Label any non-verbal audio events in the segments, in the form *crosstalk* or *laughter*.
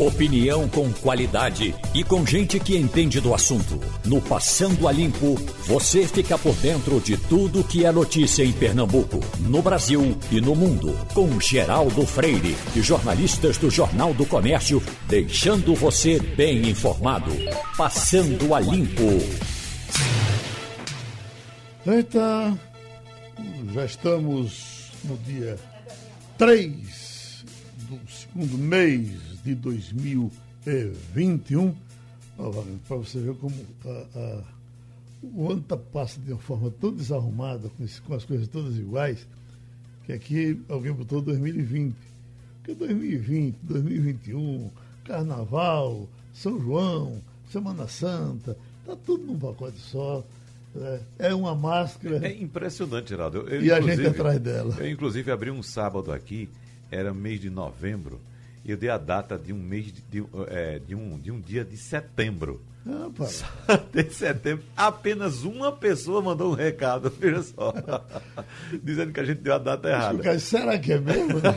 Opinião com qualidade e com gente que entende do assunto. No Passando a Limpo, você fica por dentro de tudo que é notícia em Pernambuco, no Brasil e no mundo. Com Geraldo Freire e jornalistas do Jornal do Comércio, deixando você bem informado. Passando a Limpo. Eita, já estamos no dia 3 do segundo mês de 2021. Para você ver como a, a, o ano tá, passa de uma forma tão desarrumada, com, esse, com as coisas todas iguais, que aqui alguém botou 2020. Porque 2020, 2021, Carnaval, São João, Semana Santa, tá tudo num pacote só. É, é uma máscara. É impressionante, Geraldo. Eu, eu, e a gente atrás dela. Eu, inclusive, abri um sábado aqui, era mês de novembro, eu dei a data de um mês de, de, é, de um, de um dia de setembro. Ah, *laughs* de setembro, apenas uma pessoa mandou um recado, *laughs* veja só, dizendo que a gente deu a data errada. Será que é mesmo? Né?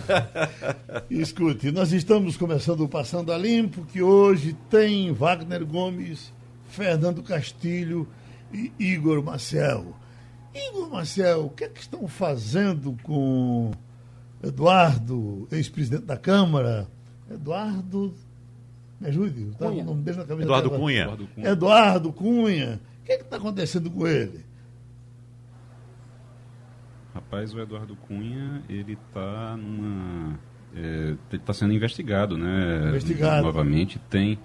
*laughs* Escute, nós estamos começando o Passando a Limpo, que hoje tem Wagner Gomes, Fernando Castilho e Igor Marcel. Igor Marcel, o que é que estão fazendo com Eduardo, ex-presidente da Câmara? Eduardo. Me ajude, tá o nome dele na cabeça. Eduardo Cunha. Eduardo Cunha. Eduardo Cunha. O que é está acontecendo com ele? Rapaz, o Eduardo Cunha, ele está numa. É, ele está sendo investigado, né? Investigado. Novamente. Tem.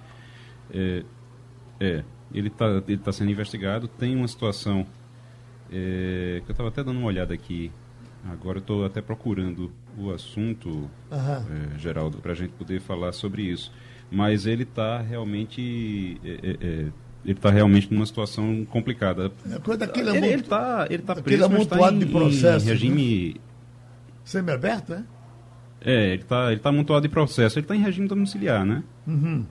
É, é ele está ele tá sendo investigado. Tem uma situação é, que eu estava até dando uma olhada aqui. Agora eu estou até procurando o assunto, uhum. é, Geraldo, para a gente poder falar sobre isso. Mas ele está realmente. É, é, é, ele está realmente numa situação complicada. É coisa daquele ele está ele tá preso, mas está em, de processo, em regime... Né? Semi-aberto, é? É, ele está ele tá amontoado de processo. Ele está em regime domiciliar, né? Uhum.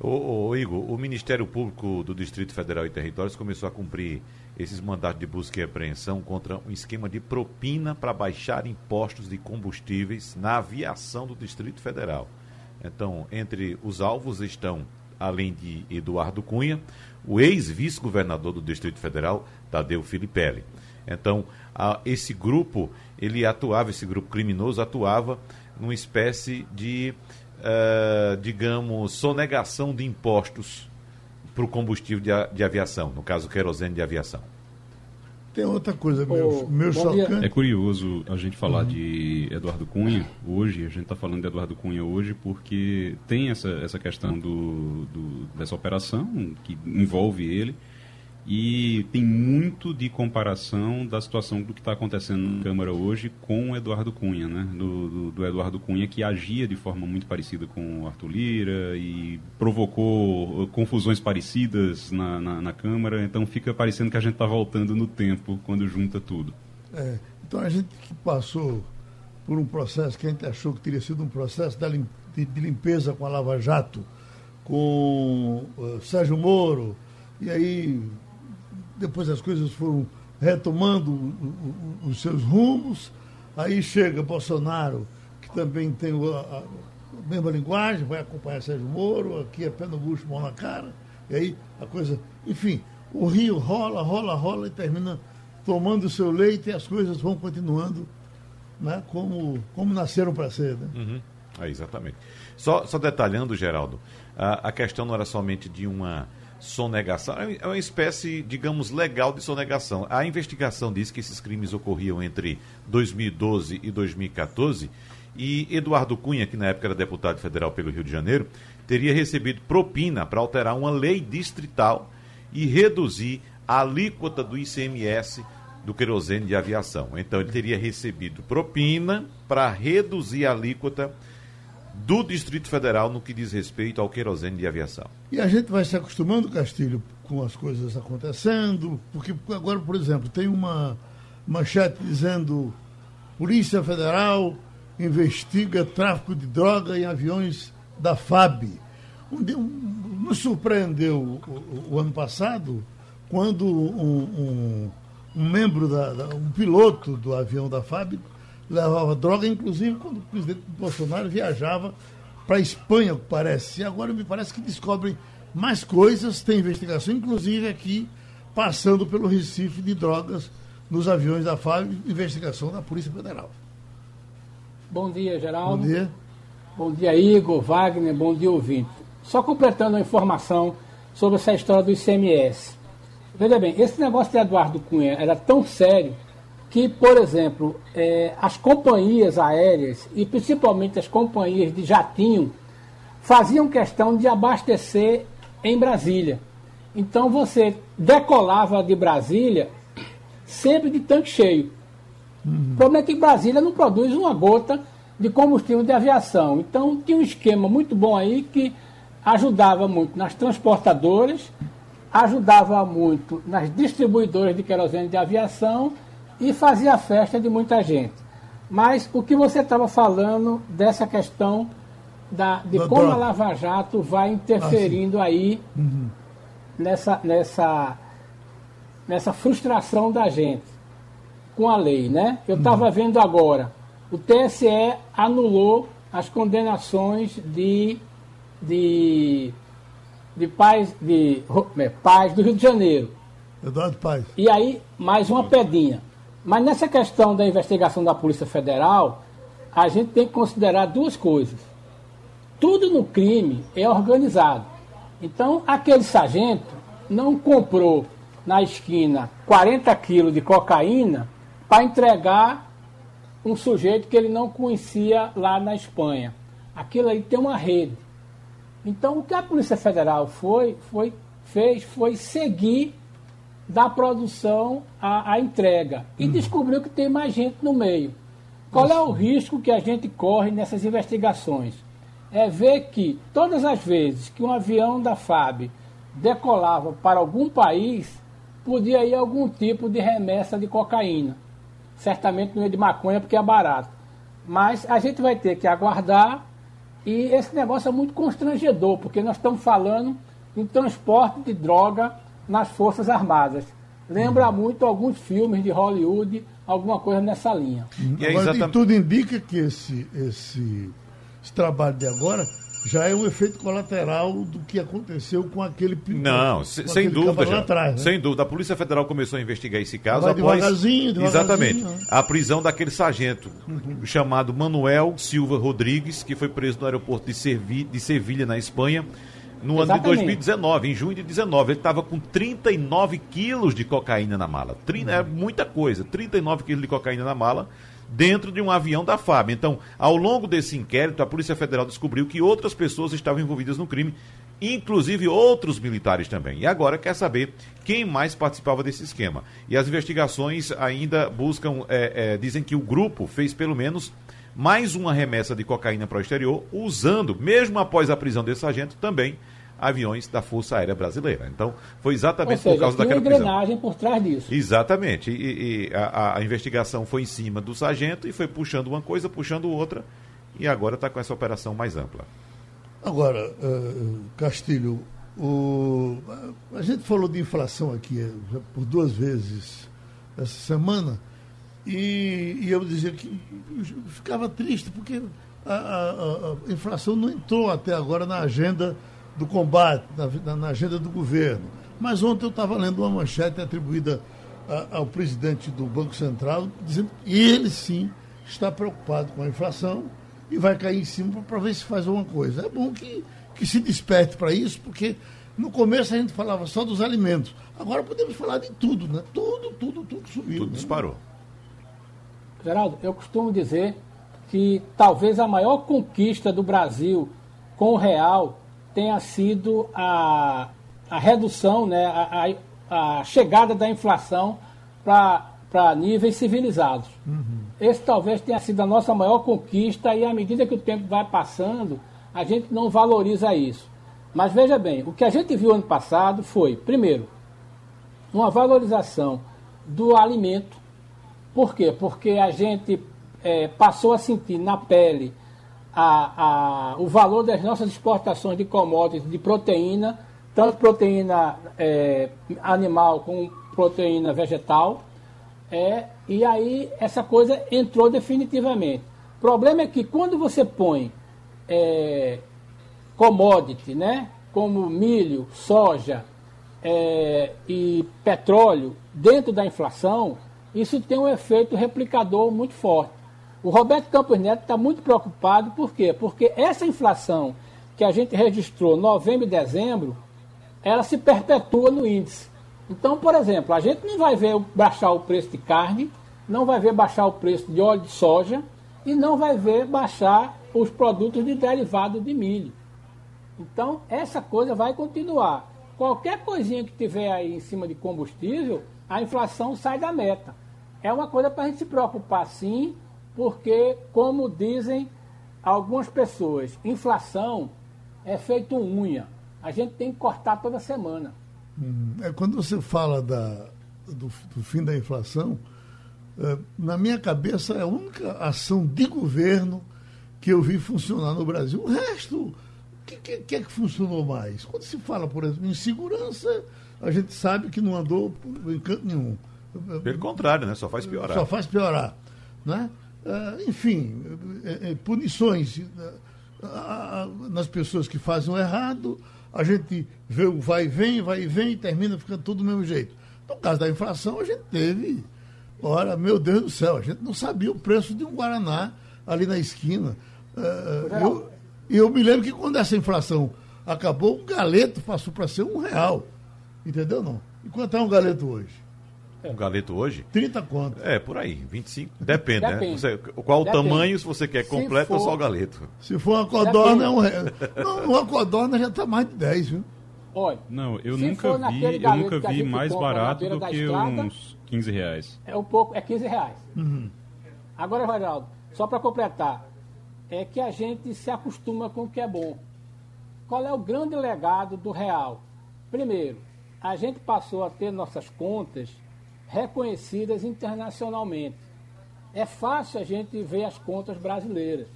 Ô, ô, Igor, o Ministério Público do Distrito Federal e Territórios começou a cumprir esses mandatos de busca e apreensão contra um esquema de propina para baixar impostos de combustíveis na aviação do Distrito Federal. Então, entre os alvos estão, além de Eduardo Cunha, o ex-vice-governador do Distrito Federal, Tadeu Filipelli. Então, a, esse grupo, ele atuava, esse grupo criminoso atuava numa espécie de uh, digamos, sonegação de impostos para o combustível de, de, aviação, no caso, querosene de aviação. Tem outra coisa, meu, oh, meu chocante. É curioso a gente falar uhum. de Eduardo Cunha hoje, a gente está falando de Eduardo Cunha hoje porque tem essa, essa questão do, do, dessa operação que envolve ele e tem muito de comparação da situação do que está acontecendo na Câmara hoje com o Eduardo Cunha, né? Do, do, do, Eduardo Cunha, que agia de forma muito parecida com o Arthur Lira e provocou uh, confusões parecidas na, na, na Câmara. Então fica parecendo que a gente está voltando no tempo quando junta tudo. É, então a gente que passou por um processo que a gente achou que teria sido um processo de, limpeza com a Lava Jato, com uh, Sérgio Moro, e aí depois as coisas foram retomando os seus rumos. Aí chega Bolsonaro, que também tem a, mesma linguagem, vai acompanhar Sérgio Moro, aqui é pé no bucho, mão na cara. E aí a coisa. Enfim, o rio rola, rola, rola e termina tomando o seu leite e as coisas vão continuando né, como, como nasceram para ser. Né? Uhum. É, exatamente. Só, só detalhando, Geraldo, a, a questão não era somente de uma sonegação. É uma espécie, digamos, legal de sonegação. A investigação diz que esses crimes ocorriam entre 2012 e 2014 e Eduardo Cunha, que na época era deputado federal pelo Rio de Janeiro, teria recebido propina para alterar uma lei distrital e reduzir a alíquota do ICMS do querosene de aviação. Então ele teria recebido propina para reduzir a alíquota do Distrito Federal no que diz respeito ao querosene de aviação. E a gente vai se acostumando, Castilho, com as coisas acontecendo, porque agora, por exemplo, tem uma manchete dizendo Polícia Federal investiga tráfico de droga em aviões da FAB. Um, um, nos surpreendeu o, o, ano passado quando um, um, um membro, da, da, um piloto do avião da FAB levava droga, inclusive quando o presidente Bolsonaro viajava para a Espanha, parece. E agora me parece que descobrem mais coisas, tem investigação, inclusive aqui, passando pelo Recife de drogas nos aviões da FAB, investigação da Polícia Federal. Bom dia, Geraldo. Bom dia. Bom dia, Igor, Wagner, bom dia, ouvinte. Só completando a informação sobre essa história do ICMS. Veja bem, esse negócio de Eduardo Cunha era tão sério que, por exemplo, é, as companhias aéreas, e principalmente as companhias de jatinho, faziam questão de abastecer em Brasília. Então você decolava de Brasília sempre de tanque cheio. Uhum. O problema é que Brasília não produz uma gota de combustível de aviação. Então tinha um esquema muito bom aí que ajudava muito nas transportadoras, ajudava muito nas distribuidoras de querosene de aviação e fazia festa de muita gente. Mas o que você estava falando dessa questão da, de como a Lava Jato vai interferindo ah, aí uhum. nessa, nessa, nessa frustração da gente com a lei, né? Eu estava uhum. vendo agora, o TSE anulou as condenações de, de, de pais de é, pais do Rio de Janeiro. Eduardo Paz. E aí, mais uma pedinha. Mas nessa questão da investigação da Polícia Federal, a gente tem que considerar duas coisas. Tudo no crime é organizado. Então, aquele sargento não comprou na esquina 40 quilos de cocaína para entregar um sujeito que ele não conhecia lá na Espanha. Aquilo aí tem uma rede. Então, o que a Polícia Federal foi, foi, fez foi seguir da produção à, à entrega. E uhum. descobriu que tem mais gente no meio. Qual é o risco que a gente corre nessas investigações? É ver que todas as vezes que um avião da FAB decolava para algum país, podia ir algum tipo de remessa de cocaína. Certamente não é de maconha porque é barato. Mas a gente vai ter que aguardar e esse negócio é muito constrangedor, porque nós estamos falando em transporte de droga nas Forças Armadas. Lembra muito alguns filmes de Hollywood, alguma coisa nessa linha. E, agora, exatamente... e tudo indica que esse, esse, esse trabalho de agora já é um efeito colateral do que aconteceu com aquele Não, com sem aquele dúvida, já. Atrás, né? Sem dúvida. A Polícia Federal começou a investigar esse caso Vai após devagarzinho, devagarzinho, exatamente né? a prisão daquele sargento uhum. chamado Manuel Silva Rodrigues, que foi preso no aeroporto de, Servi, de Sevilha, na Espanha no ano Exatamente. de 2019, em junho de 19, ele estava com 39 quilos de cocaína na mala. Trin, é muita coisa, 39 quilos de cocaína na mala dentro de um avião da FAB. Então, ao longo desse inquérito, a Polícia Federal descobriu que outras pessoas estavam envolvidas no crime, inclusive outros militares também. E agora quer saber quem mais participava desse esquema. E as investigações ainda buscam, é, é, dizem que o grupo fez pelo menos mais uma remessa de cocaína para o exterior, usando, mesmo após a prisão desse sargento, também aviões da Força Aérea Brasileira. Então, foi exatamente seja, por causa daquela prisão. engrenagem por trás disso. Exatamente. E, e a, a, investigação foi em cima do sargento e foi puxando uma coisa, puxando outra, e agora está com essa operação mais ampla. Agora, uh, Castilho, o, a gente falou de inflação aqui eh, por duas vezes essa semana, e, e eu dizia que ficava triste porque a, a, a inflação não entrou até agora na agenda do combate, na, na agenda do governo. Mas ontem eu estava lendo uma manchete atribuída a, ao presidente do Banco Central, dizendo que ele sim está preocupado com a inflação e vai cair em cima para ver se faz alguma coisa. É bom que, que se desperte para isso, porque no começo a gente falava só dos alimentos. Agora podemos falar de tudo, né? Tudo, tudo, tudo subiu. Tudo né? disparou. Geraldo, eu costumo dizer que talvez a maior conquista do Brasil com o real tenha sido a, a redução, né, a, a, a chegada da inflação para níveis civilizados. Uhum. Esse talvez tenha sido a nossa maior conquista e à medida que o tempo vai passando, a gente não valoriza isso. Mas veja bem, o que a gente viu ano passado foi, primeiro, uma valorização do alimento. Por quê? Porque a gente é, passou a sentir na pele a, a, o valor das nossas exportações de commodities de proteína, tanto proteína é, animal como proteína vegetal. É, e aí essa coisa entrou definitivamente. O problema é que quando você põe é, commodity, né? como milho, soja é, e petróleo dentro da inflação, isso tem um efeito replicador muito forte. O Roberto Campos Neto está muito preocupado, por quê? Porque essa inflação que a gente registrou novembro e dezembro, ela se perpetua no índice. Então, por exemplo, a gente não vai ver baixar o preço de carne, não vai ver baixar o preço de óleo de soja e não vai ver baixar os produtos de derivado de milho. Então, essa coisa vai continuar. Qualquer coisinha que tiver aí em cima de combustível, a inflação sai da meta. É uma coisa para a gente se preocupar sim, porque, como dizem algumas pessoas, inflação é feito unha. A gente tem que cortar toda semana. Hum, é, quando você fala da, do, do fim da inflação, é, na minha cabeça é a única ação de governo que eu vi funcionar no Brasil. O resto o que, que, que, é que funcionou mais? Quando se fala, por exemplo, em segurança, a gente sabe que não andou em canto nenhum. Pelo contrário, né? Só faz piorar. Só faz piorar. Né? Uh, enfim, é, é, punições nas pessoas que fazem o errado, a gente vê o vai e vem, vai e vem, e termina ficando tudo do mesmo jeito. No caso da inflação, a gente teve. Ora, meu Deus do céu, a gente não sabia o preço de um Guaraná ali na esquina. Eu, e eu me lembro que quando essa inflação acabou, um galeto passou para ser um real. Entendeu não? E quanto é um galeto hoje? Um galeto hoje? 30 conto. É, por aí, 25. Depende, Depende. né? Você, qual o tamanho, se você quer completo for, ou só o galeto? Se for uma codorna, é um real. *laughs* Não, uma codorna já está mais de 10, viu? Olha, não, eu nunca vi, eu nunca vi mais barato do que estrada, uns 15 reais. É um pouco, é 15 reais. Uhum. Agora, Geraldo, só para completar, é que a gente se acostuma com o que é bom. Qual é o grande legado do real? Primeiro, a gente passou a ter nossas contas reconhecidas internacionalmente. É fácil a gente ver as contas brasileiras.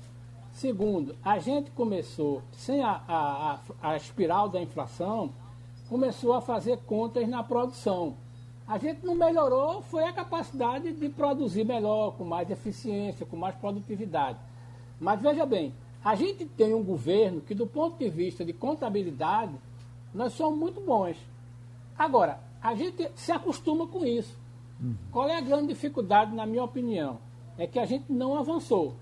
Segundo, a gente começou, sem a, a, a, espiral da inflação, começou a fazer contas na produção. A gente não melhorou, foi a capacidade de produzir melhor, com mais eficiência, com mais produtividade. Mas veja bem, a gente tem um governo que, do ponto de vista de contabilidade, nós somos muito bons. Agora, a gente se acostuma com isso. Uhum. Qual é a grande dificuldade, na minha opinião? É que a gente não avançou.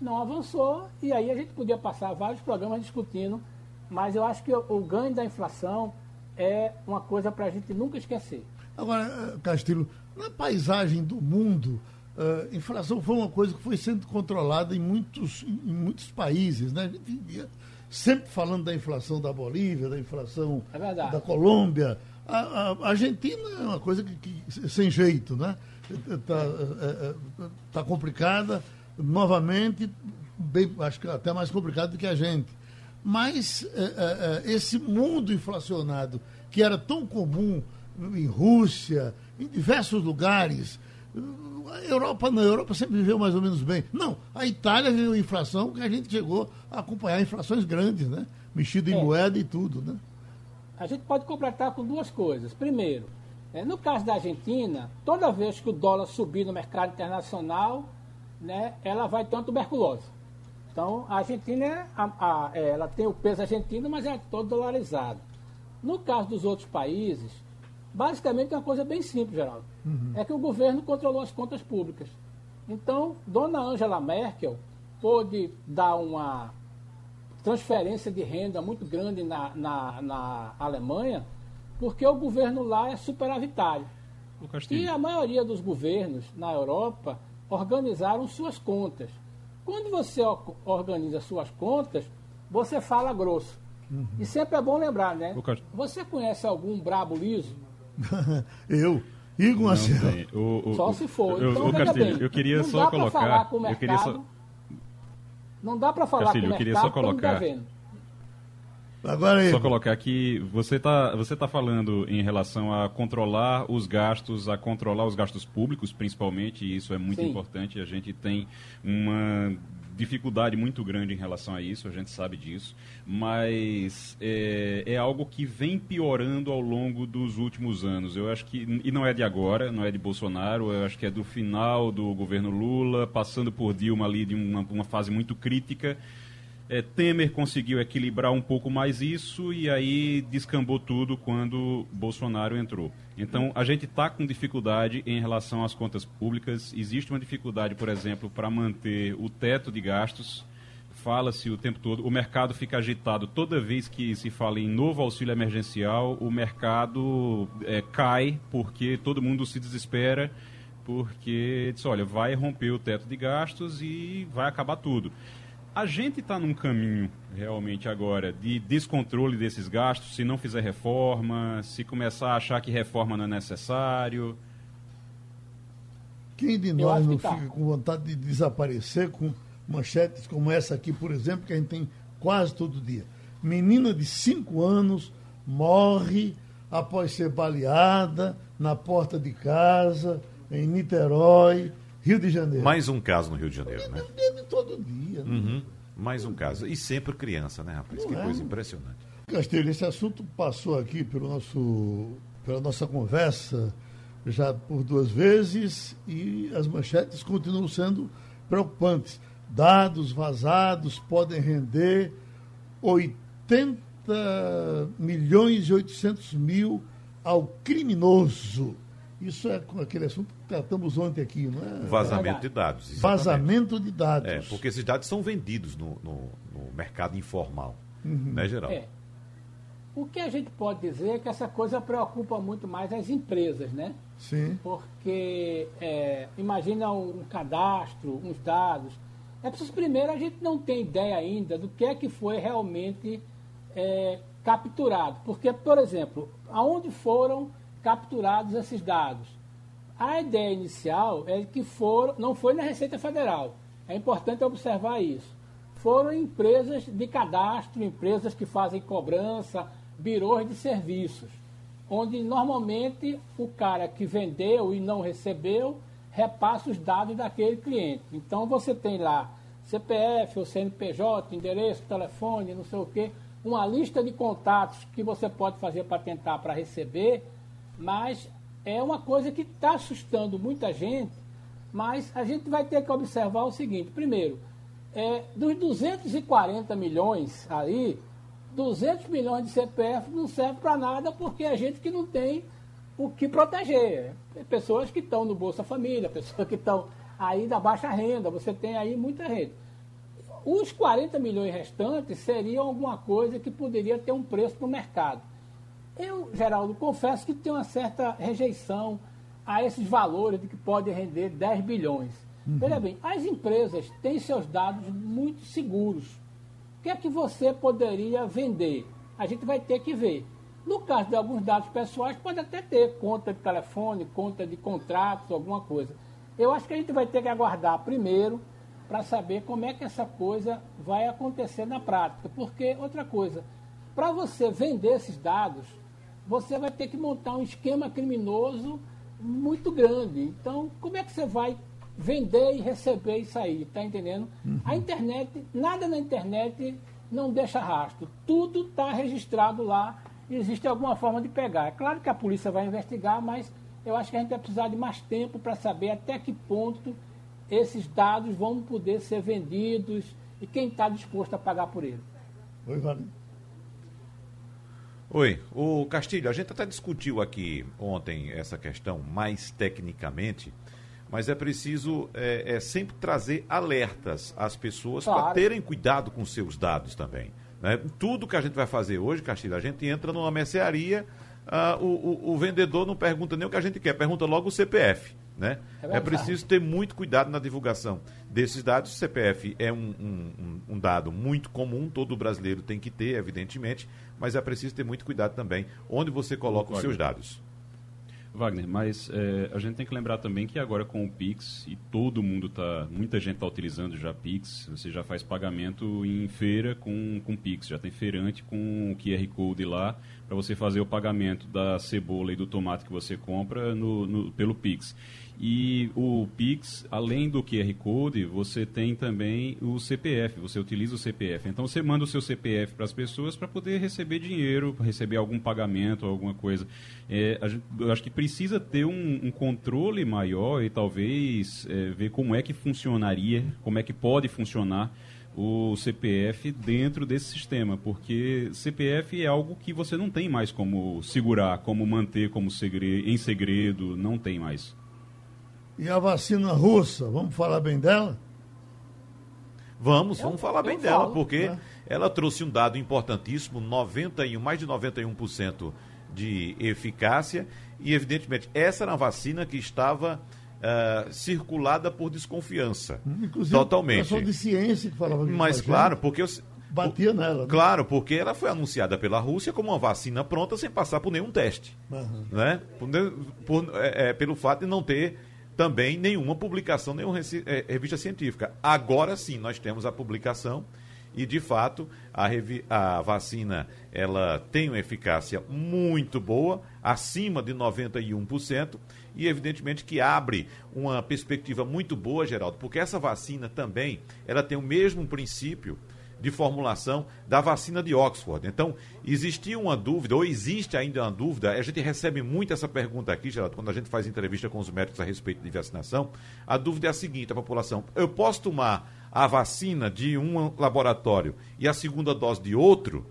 Não avançou e aí a gente podia passar vários programas discutindo, mas eu acho que o, o ganho da inflação é uma coisa para a gente nunca esquecer. Agora, eh, Castilho, na paisagem do mundo, Uh, inflação foi uma coisa que foi sendo controlada em muitos, em muitos países. Né? A gente sempre falando da inflação da Bolívia, da inflação é da Colômbia. A, a, Argentina é uma coisa que, que sem jeito, né? Está é, é, tá complicada, novamente, bem, acho que até mais complicado do que a gente. Mas é, é, esse mundo inflacionado, que era tão comum em Rússia, em diversos lugares, a Europa não, a Europa sempre viveu mais ou menos bem. Não, a Itália viveu inflação que a gente chegou a acompanhar inflações grandes, né? Mexido em é. moeda e tudo, né? A gente pode completar com duas coisas. Primeiro, é, no caso da Argentina, toda vez que o dólar subir no mercado internacional, né, ela vai ter uma tuberculose. Então, a Argentina, a, a, é, ela tem o peso argentino, mas é todo dolarizado. No caso dos outros países, basicamente é uma coisa bem simples, Geraldo. Uhum. É que o governo controlou as contas públicas. Então, Dona Angela Merkel pôde dar uma transferência de renda muito grande na, na, na Alemanha, porque o governo lá é superavitário. E a maioria dos governos na Europa organizaram suas contas. Quando você organiza suas contas, você fala grosso. Uhum. E sempre é bom lembrar, né? Você conhece algum brabo liso? *laughs* eu. Igor Marcelo. O, o, só se for. Eu, então, o Castilho, bem, eu queria só colocar. Com o mercado, eu queria só... Não dá para falar Castilho, com o mercado, eu queria só colocar. Agora aí. Só colocar que você está você tá falando em relação a controlar os gastos, a controlar os gastos públicos, principalmente, e isso é muito Sim. importante. A gente tem uma dificuldade muito grande em relação a isso, a gente sabe disso, mas é, é, algo que vem piorando ao longo dos últimos anos. Eu acho que, e não é de agora, não é de Bolsonaro, eu acho que é do final do governo Lula, passando por Dilma ali de uma, uma fase muito crítica. É, Temer conseguiu equilibrar um pouco mais isso e aí descambou tudo quando Bolsonaro entrou. Então, a gente está com dificuldade em relação às contas públicas. Existe uma dificuldade, por exemplo, para manter o teto de gastos. Fala-se o tempo todo, o mercado fica agitado toda vez que se fala em novo auxílio emergencial, o mercado é, cai porque todo mundo se desespera porque diz, olha, vai romper o teto de gastos e vai acabar tudo. A gente está num caminho realmente agora de descontrole desses gastos, se não fizer reforma, se começar a achar que reforma não é necessário. Quem de nós não tá. fica com vontade de desaparecer com manchetes como essa aqui, por exemplo, que a gente tem quase todo dia? Menina de 5 anos morre após ser baleada na porta de casa, em Niterói Rio de Janeiro. Mais um caso no Rio de Janeiro, né? Todo dia. Né? Uhum. Mais um caso. E sempre criança, né, rapaz? Não que é? coisa impressionante. Castilho, esse assunto passou aqui pelo nosso, pela nossa conversa já por duas vezes e as manchetes continuam sendo preocupantes. Dados vazados podem render 80 milhões e 800 mil ao criminoso. Isso é aquele assunto que tratamos ontem aqui, não é? Vazamento de dados. Exatamente. Vazamento de dados. É, porque esses dados são vendidos no, no, no mercado informal, uhum. né, Geraldo? É. O que a gente pode dizer é que essa coisa preocupa muito mais as empresas, né? Sim. Porque é, imagina um cadastro, uns dados. É preciso primeiro a gente não tem ideia ainda do que é que foi realmente é, capturado. Porque, por exemplo, aonde foram capturados esses dados. A ideia inicial é que foram, não foi na Receita Federal. É importante observar isso. Foram empresas de cadastro, empresas que fazem cobrança, birôs de serviços, onde normalmente o cara que vendeu e não recebeu repassa os dados daquele cliente. Então você tem lá CPF, ou CNPJ, endereço, telefone, não sei o quê, uma lista de contatos que você pode fazer para tentar para receber mas é uma coisa que está assustando muita gente, mas a gente vai ter que observar o seguinte, primeiro, é, dos 240 milhões aí, 200 milhões de CPF não serve para nada porque é gente que não tem o que proteger. Pessoas que estão no Bolsa Família, *laughs* pessoas que estão aí da baixa renda, você tem aí muita renda. Os 40 milhões restantes seriam alguma coisa que poderia ter um preço no mercado. Eu, Geraldo, confesso que tenho uma certa rejeição a esses valores de que pode render 10 bilhões. Uhum. Veja bem, as empresas têm seus dados muito seguros. O que é que você poderia vender? A gente vai ter que ver. No caso de alguns dados pessoais, pode até ter conta de telefone, conta de contratos, alguma coisa. Eu acho que a gente vai ter que aguardar primeiro para saber como é que essa coisa vai acontecer na prática. Porque, outra coisa, para você vender esses dados, você vai ter que montar um esquema criminoso muito grande. Então, como é que você vai vender e receber isso aí? Está entendendo? Uhum. A internet, nada na internet não deixa rastro. Tudo está registrado lá e existe alguma forma de pegar. É claro que a polícia vai investigar, mas eu acho que a gente vai precisar de mais tempo para saber até que ponto esses dados vão poder ser vendidos e quem está disposto a pagar por eles. Oi, Vale. Oi, o Castilho, a gente até discutiu aqui ontem essa questão mais tecnicamente, mas é preciso é, é sempre trazer alertas às pessoas claro. para terem cuidado com seus dados também. Né? Tudo que a gente vai fazer hoje, Castilho, a gente entra numa mercearia, uh, o, o, o vendedor não pergunta nem o que a gente quer, pergunta logo o CPF. Né? É, é, preciso ter muito cuidado na divulgação desses dados. O CPF é um, um, um, dado muito comum, todo brasileiro tem que ter, evidentemente, mas é preciso ter muito cuidado também onde você coloca os seus dados. Wagner, mas é, a gente tem que lembrar também que agora com o Pix, e todo mundo está, muita gente está utilizando já Pix, você já faz pagamento em feira com, com Pix, já tem feirante com o QR Code lá para você fazer o pagamento da cebola e do tomate que você compra no, no, pelo Pix. E o Pix, além do QR Code, você tem também o CPF, você utiliza o CPF. Então você manda o seu CPF para as pessoas para poder receber dinheiro, receber algum pagamento, alguma coisa. É, gente, eu acho que precisa ter um, um controle maior e talvez é, ver como é que funcionaria, como é que pode funcionar o CPF dentro desse sistema, porque CPF é algo que você não tem mais como segurar, como manter como segredo, em segredo, não tem mais. E a vacina russa, vamos falar bem dela? Vamos, vamos falar bem dela, porque né? ela trouxe um dado importantíssimo, 91, mais de 91% de eficácia, e evidentemente essa era uma vacina que estava uh, circulada por desconfiança. Inclusive, totalmente. Pessoal de ciência que falava que Mas claro, porque eu, batia nela. Né? Claro, porque ela foi anunciada pela Rússia como uma vacina pronta sem passar por nenhum teste, uhum. né? Por, por, é, é, pelo fato de não ter também nenhuma publicação, nenhuma é, revista científica. Agora sim, nós temos a publicação e de fato a, a, vacina ela tem uma eficácia muito boa, acima de 91%, e evidentemente que abre uma perspectiva muito boa, Geraldo, porque essa vacina também ela tem o mesmo princípio de formulação da vacina de Oxford. Então, existia uma dúvida, ou existe ainda uma dúvida, a gente recebe muito essa pergunta aqui, Geraldo, quando a gente faz entrevista com os médicos a respeito de vacinação. A dúvida é a seguinte: a população, eu posso tomar a vacina de um laboratório e a segunda dose de outro?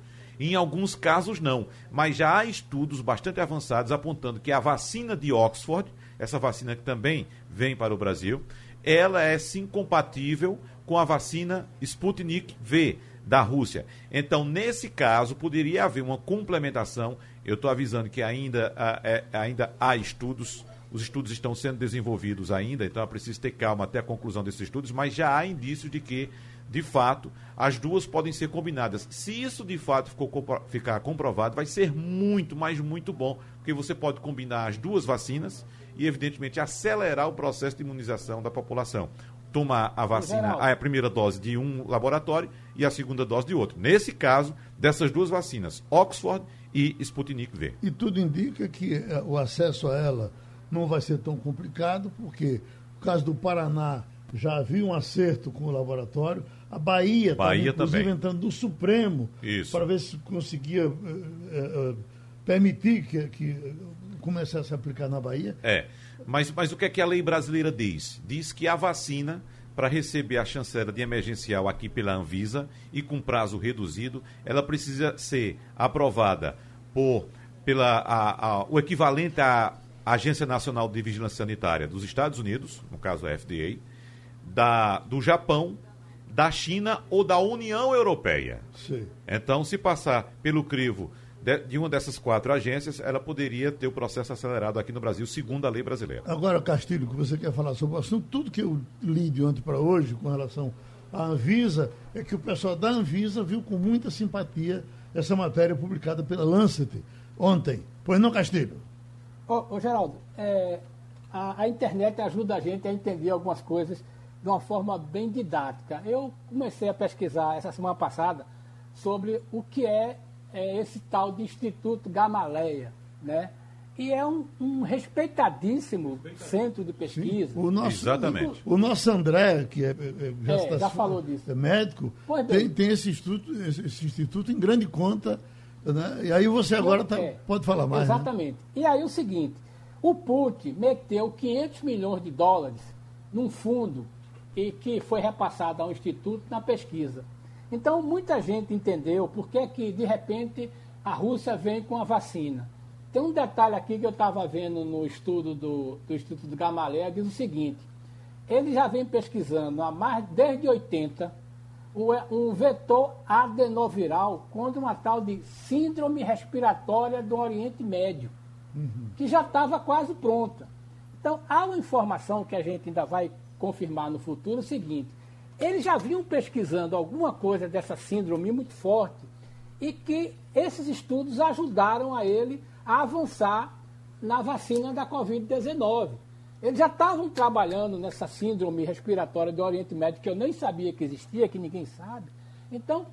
Em alguns casos, não. Mas já há estudos bastante avançados apontando que a vacina de Oxford, essa vacina que também vem para o Brasil, ela é sim compatível com a vacina Sputnik V da Rússia. Então, nesse caso, poderia haver uma complementação. Eu estou avisando que ainda, é, ainda há estudos, os estudos estão sendo desenvolvidos ainda, então é preciso ter calma até a conclusão desses estudos, mas já há indícios de que, de fato, as duas podem ser combinadas. Se isso de fato ficou, ficar comprovado, vai ser muito, mas muito bom, porque você pode combinar as duas vacinas e, evidentemente, acelerar o processo de imunização da população tomar a vacina, a primeira dose de um laboratório e a segunda dose de outro. Nesse caso, dessas duas vacinas, Oxford e Sputnik V. E tudo indica que eh, o acesso a ela não vai ser tão complicado, porque no caso do Paraná já havia um acerto com o laboratório, a Bahia, Bahia também, inclusive entrando do Supremo para ver se conseguia uh, uh, permitir que, que começasse a aplicar na Bahia. É. Mas, mas o que é que a lei brasileira diz? Diz que a vacina, para receber a chancela de emergencial aqui pela Anvisa e com prazo reduzido, ela precisa ser aprovada por pela a, a, o equivalente à Agência Nacional de Vigilância Sanitária dos Estados Unidos, no caso a FDA, da, do Japão, da China ou da União Europeia. Sim. Então, se passar pelo crivo de, de, uma dessas quatro agências, ela poderia ter o processo acelerado aqui no Brasil, segundo a lei brasileira. Agora, Castilho, que você quer falar sobre o assunto, tudo que eu li de ontem para hoje com relação à Anvisa, é que o pessoal da Anvisa viu com muita simpatia essa matéria publicada pela Lancet ontem. Pois não, Castilho? Ô, ô Geraldo, é, a, a internet ajuda a gente a entender algumas coisas de uma forma bem didática. Eu comecei a pesquisar essa semana passada sobre o que é é esse tal de Instituto Gamaleia, né? E é um, um respeitadíssimo centro de pesquisa. O nosso, Exatamente. O, o, nosso André, que é, é já, é, já falou disso. é médico, tem, tem esse, instituto, esse, esse, instituto em grande conta. Né? E aí você agora tá, é, pode falar mais. Né? Exatamente. Né? E aí o seguinte, o PUT meteu 500 milhões de dólares num fundo e que foi repassado ao Instituto na pesquisa. Então, muita gente entendeu por que, que de repente, a Rússia vem com a vacina. Tem um detalhe aqui que eu estava vendo no estudo do, do Instituto Gamaleia, diz o seguinte, ele já vem pesquisando há mais, desde 80, um vetor adenoviral contra uma tal de síndrome respiratória do Oriente Médio, uhum. que já estava quase pronta. Então, há uma informação que a gente ainda vai confirmar no futuro, o seguinte, eles já vinham pesquisando alguma coisa dessa síndrome muito forte e que esses estudos ajudaram a ele a avançar na vacina da Covid-19. Eles já estavam trabalhando nessa síndrome respiratória do Oriente Médio, que eu nem sabia que existia, que ninguém sabe. Então,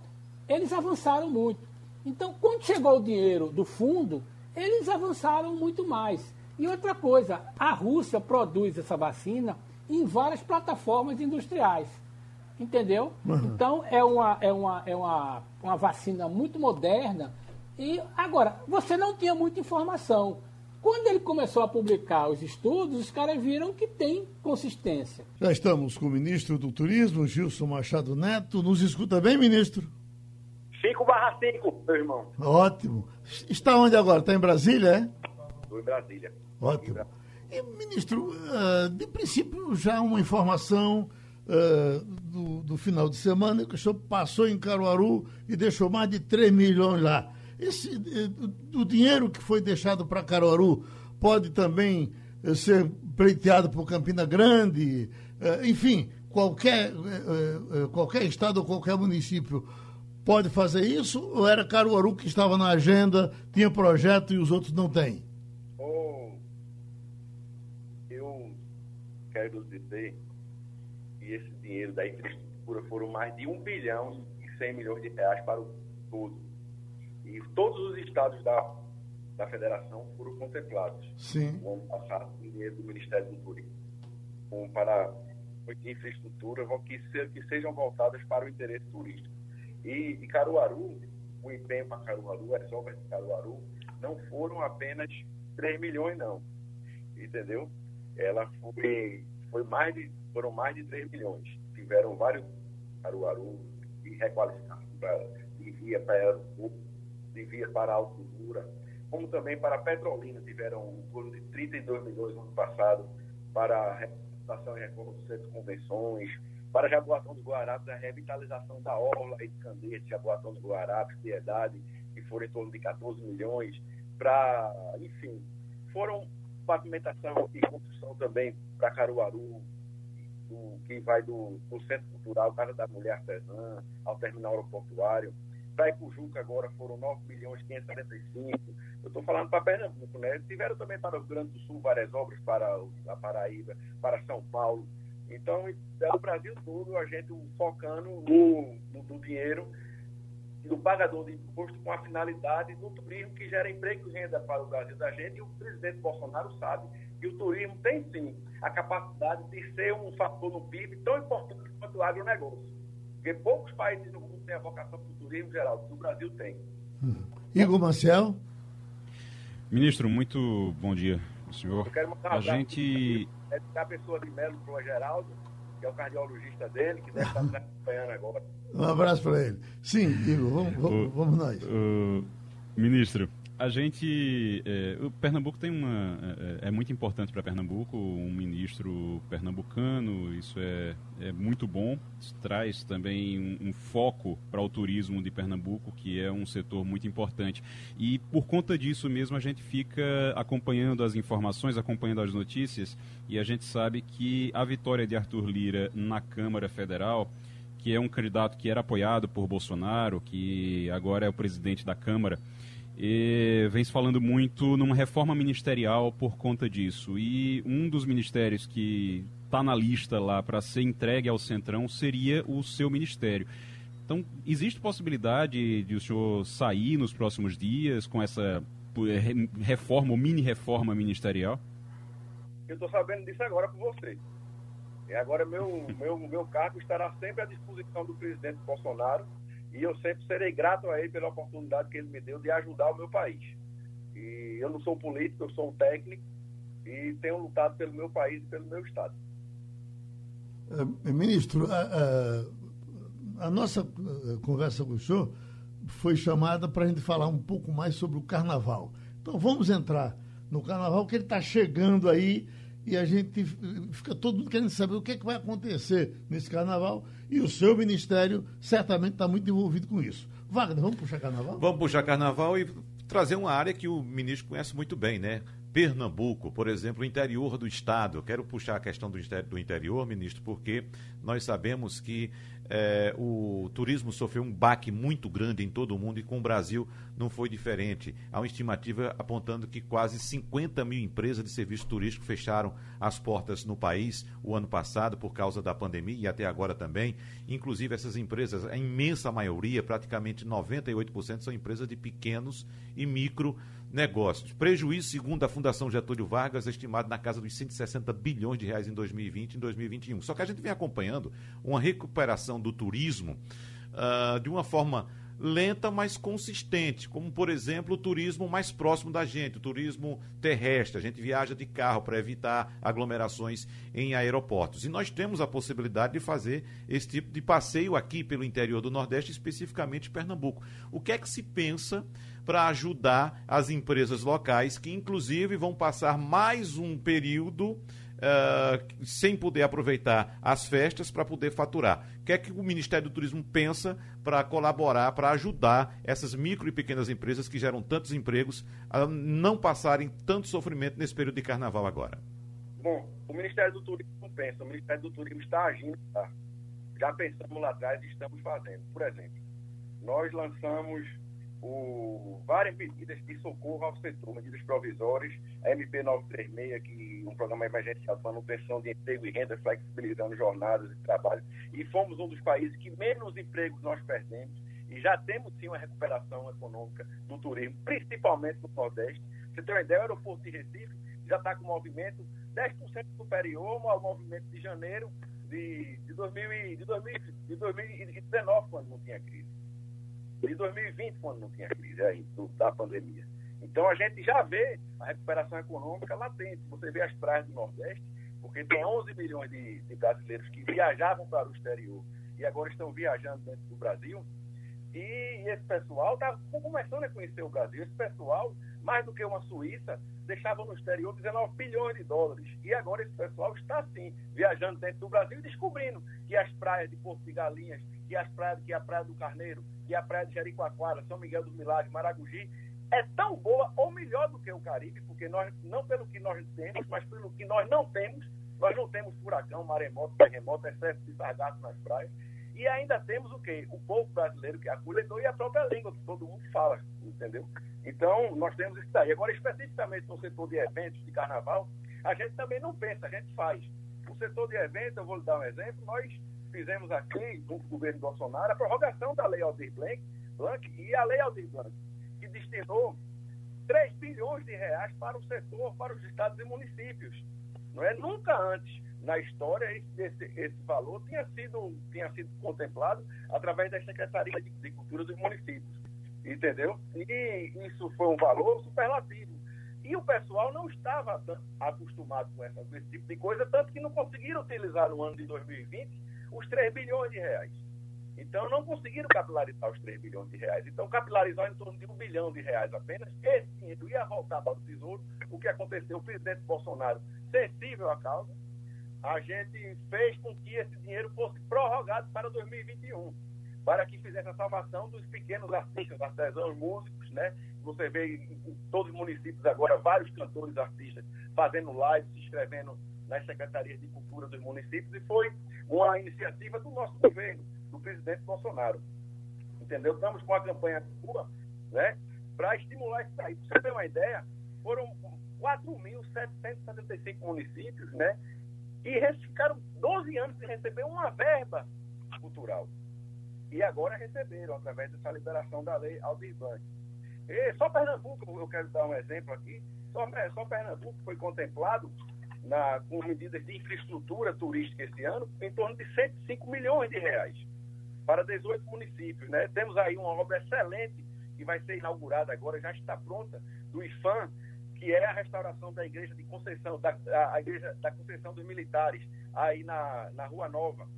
eles avançaram muito. Então, quando chegou o dinheiro do fundo, eles avançaram muito mais. E outra coisa, a Rússia produz essa vacina em várias plataformas industriais. Entendeu? Uhum. Então é, uma, é, uma, é uma, uma vacina muito moderna. E agora, você não tinha muita informação. Quando ele começou a publicar os estudos, os caras viram que tem consistência. Já estamos com o ministro do Turismo, Gilson Machado Neto. Nos escuta bem, ministro? 5 barra 5, meu irmão. Ótimo. Está onde agora? Está em Brasília, é? Estou em Brasília. Ótimo. E, ministro, uh, de princípio, já uma informação uh, do, do, final de semana que o senhor passou em Caruaru e deixou mais de 3 milhões lá. Esse, uh, o dinheiro que foi deixado para Caruaru pode também ser pleiteado por Campina Grande, enfim, qualquer, qualquer estado ou qualquer município pode fazer isso? Ou era Caruaru que estava na agenda, tinha projeto e os outros não têm? Quero dizer que esse dinheiro da infraestrutura foram mais de 1 bilhão e 100 milhões de reais para o todo. E todos os estados da, da federação foram contemplados Sim. no ano passado com dinheiro do Ministério do Turismo. Para infraestrutura que, se, que sejam voltadas para o interesse turístico. E, e Caruaru, o empenho para Caruaru, as obras de Caruaru, não foram apenas 3 milhões, não. Entendeu? Ela foi, foi mais de, foram mais de 3 milhões. Tiveram vários Caruaru e requalificaram de via para aeroporto, via para Altura, como também para Petrolina, tiveram um torno de 32 milhões no ano passado para a reabilitação e centro de convenções, para Jaboatão dos Guarapes, a revitalização da Orla e de Candeias, Jaboatão dos Guarapes, Piedade, que foram em torno de 14 milhões, para, enfim, foram pavimentação e construção também para Caruaru, do, que vai do, do, Centro Cultural Casa da Mulher Artesã ao terminal aeroportuário. Para Ipujuca agora foram 9 milhões 575. Eu estou falando para Pernambuco, né? Tiveram também para o Grande do Sul várias obras para a Paraíba, para São Paulo. Então, é o Brasil todo, a gente focando no, no, no dinheiro do pagador de imposto com a finalidade do turismo que gera emprego e renda para o Brasil da gente. E o presidente Bolsonaro sabe que o turismo tem sim a capacidade de ser um fator no PIB tão importante quanto o agronegócio. Porque poucos países no mundo têm a vocação para o turismo geral, que o Brasil tem. Hum. Igor Marcel. Ministro, muito bom dia, senhor. Eu quero mandar um a gente. É a pessoa de Melo para o Geraldo que é o cardiologista dele, que deve estar nos acompanhando agora. *laughs* Um abraço para ele. Sim, Igor, vamos, vamos, o, vamos nós. O, ministro, a gente. É, o Pernambuco tem uma. É, é muito importante para Pernambuco, um ministro pernambucano, isso é, é muito bom. Isso traz também um, um foco para o turismo de Pernambuco, que é um setor muito importante. E por conta disso mesmo, a gente fica acompanhando as informações, acompanhando as notícias, e a gente sabe que a vitória de Arthur Lira na Câmara Federal que é um candidato que era apoiado por Bolsonaro, que agora é o presidente da Câmara, e vem se falando muito numa reforma ministerial por conta disso. E um dos ministérios que está na lista lá para ser entregue ao Centrão seria o seu ministério. Então, existe possibilidade de o senhor sair nos próximos dias com essa reforma ou mini-reforma ministerial? Eu estou sabendo disso agora por você. E agora meu, meu, meu cargo estará sempre à disposição do presidente Bolsonaro e eu sempre serei grato a ele pela oportunidade que ele me deu de ajudar o meu país. E eu não sou político, eu sou um técnico e tenho lutado pelo meu país e pelo meu Estado. Uh, ministro, a, a, a, nossa eh, conversa com o senhor foi chamada para a gente falar um pouco mais sobre o carnaval. Então vamos entrar no carnaval, que ele está chegando aí e a gente fica todo mundo querendo saber o que, é que vai acontecer nesse carnaval e o seu ministério certamente está muito envolvido com isso. Wagner, vamos puxar carnaval? Vamos puxar carnaval e trazer uma área que o ministro conhece muito bem, né? Pernambuco, por exemplo, o interior do estado. Eu quero puxar a questão do interior, ministro, porque nós sabemos que é, o turismo sofreu um baque muito grande em todo o mundo e com o Brasil não foi diferente. Há uma estimativa apontando que quase 50 mil empresas de serviço turístico fecharam as portas no país o ano passado por causa da pandemia e até agora também. Inclusive, essas empresas, a imensa maioria, praticamente 98%, são empresas de pequenos e micro negócios. Prejuízo, segundo a Fundação Getúlio Vargas, estimado na casa dos 160 bilhões de reais em 2020 e em 2021. Só que a gente vem acompanhando uma recuperação do turismo uh, de uma forma lenta, mas consistente, como por exemplo o turismo mais próximo da gente, o turismo terrestre. A gente viaja de carro para evitar aglomerações em aeroportos. E nós temos a possibilidade de fazer esse tipo de passeio aqui pelo interior do Nordeste, especificamente Pernambuco. O que é que se pensa para ajudar as empresas locais que, inclusive, vão passar mais um período uh, sem poder aproveitar as festas para poder faturar. O que é que o Ministério do Turismo pensa para colaborar, para ajudar essas micro e pequenas empresas que geram tantos empregos a não passarem tanto sofrimento nesse período de carnaval agora? Bom, o Ministério do Turismo pensa, o Ministério do Turismo está agindo, tá? já pensamos lá atrás e estamos fazendo. Por exemplo, nós lançamos o, várias medidas de socorro ao setor, medidas provisórias, a MP 936, que um programa emergencial de manutenção de emprego e renda, flexibilizando jornadas de trabalho, e fomos um dos países que menos empregos nós perdemos, e já temos sim uma recuperação econômica do turismo, principalmente no Nordeste. Você tem uma ideia, o aeroporto de Recife já está com movimento 10% superior ao movimento de janeiro de, de, 2000, de, 2000, de 2019, quando não tinha crise de 2020, quando não tinha crise aí, da pandemia. Então a gente já vê a recuperação econômica latente. Você vê as praias do Nordeste, porque tem 11 milhões de, de brasileiros que viajavam para o exterior e agora estão viajando dentro do Brasil. E esse pessoal está começando a conhecer o Brasil. Esse pessoal, mais do que uma Suíça, deixava no exterior 19 bilhões de dólares. E agora esse pessoal está, sim, viajando dentro do Brasil e descobrindo que as praias de Porto de Galinhas, que as praias, que a Praia do Carneiro, que a Praia de Jericoacoara, São Miguel dos Milagres, Maragogi, é tão boa ou melhor do que o Caribe, porque nós, não pelo que nós temos, mas pelo que nós não temos, nós não temos furacão, maremoto, terremoto, excesso de sargaço nas praias, e ainda temos o quê? O povo brasileiro que é acolhedor e a própria língua que todo mundo fala, entendeu? Então, nós temos isso daí. Agora, especificamente no setor de eventos de carnaval, a gente também não pensa, a gente faz. O setor de eventos, eu vou lhe dar um exemplo, nós fizemos aqui, junto com o governo Bolsonaro, a prorrogação da Lei Aldir Blanc, Blanc e a Lei Aldir Blanc, que destinou 3 bilhões de reais para o setor, para os estados e municípios. Não é? Nunca antes na história esse, esse, valor tinha sido, tinha sido contemplado através da Secretaria de, de Cultura dos municípios. Entendeu? E isso foi um valor superlativo. E o pessoal não estava acostumado com, essa, com esse tipo de coisa, tanto que não conseguiram utilizar no ano de 2020 os 3 bilhões de reais. Então, não conseguiram capilarizar os 3 bilhões de reais. Então, capilarizar em torno de um bilhão de reais apenas. Esse dinheiro ia voltar para o Tesouro. O que aconteceu? O presidente Bolsonaro, sensível à causa, a gente fez com que esse dinheiro fosse prorrogado para 2021, para que fizesse a salvação dos pequenos artistas, artesãos, músicos, né? Você vê em todos os municípios agora vários cantores, artistas fazendo lives, se inscrevendo nas secretarias de cultura dos municípios e foi uma iniciativa do nosso governo, do presidente Bolsonaro. Entendeu? Estamos com a campanha rua, né? Para estimular isso aí. Para você ter uma ideia, foram 4.775 municípios, né? E ficaram 12 anos sem receber uma verba cultural. E agora receberam, através dessa liberação da lei Aldir Blanc. E só Pernambuco, eu quero dar um exemplo aqui, só, só Pernambuco foi contemplado na, com medidas de infraestrutura turística esse ano, em torno de 105 milhões de reais para 18 municípios. Né? Temos aí uma obra excelente que vai ser inaugurada agora, já está pronta, do IFAM, que é a restauração da igreja de Conceição, da, a igreja da Conceição dos Militares, aí na, na Rua Nova,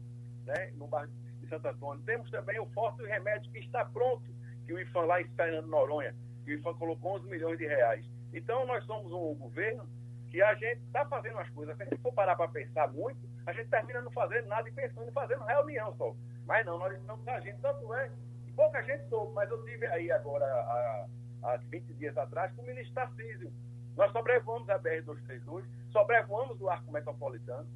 né? no bairro de Santo Antônio. Temos também o Forte Remédio, que está pronto, que o IFAM lá em Fernando Noronha, que o IFAM colocou 11 milhões de reais. Então, nós somos um governo que a gente está fazendo as coisas. Se a gente for parar para pensar muito, a gente termina não fazendo nada e pensando em fazendo reunião só. Mas não, nós estamos agindo. Tanto é que pouca gente soube, mas eu tive aí agora, há, há 20 dias atrás, com o ministro Tarcísio. Nós sobrevoamos a BR-232, sobrevoamos o arco metropolitano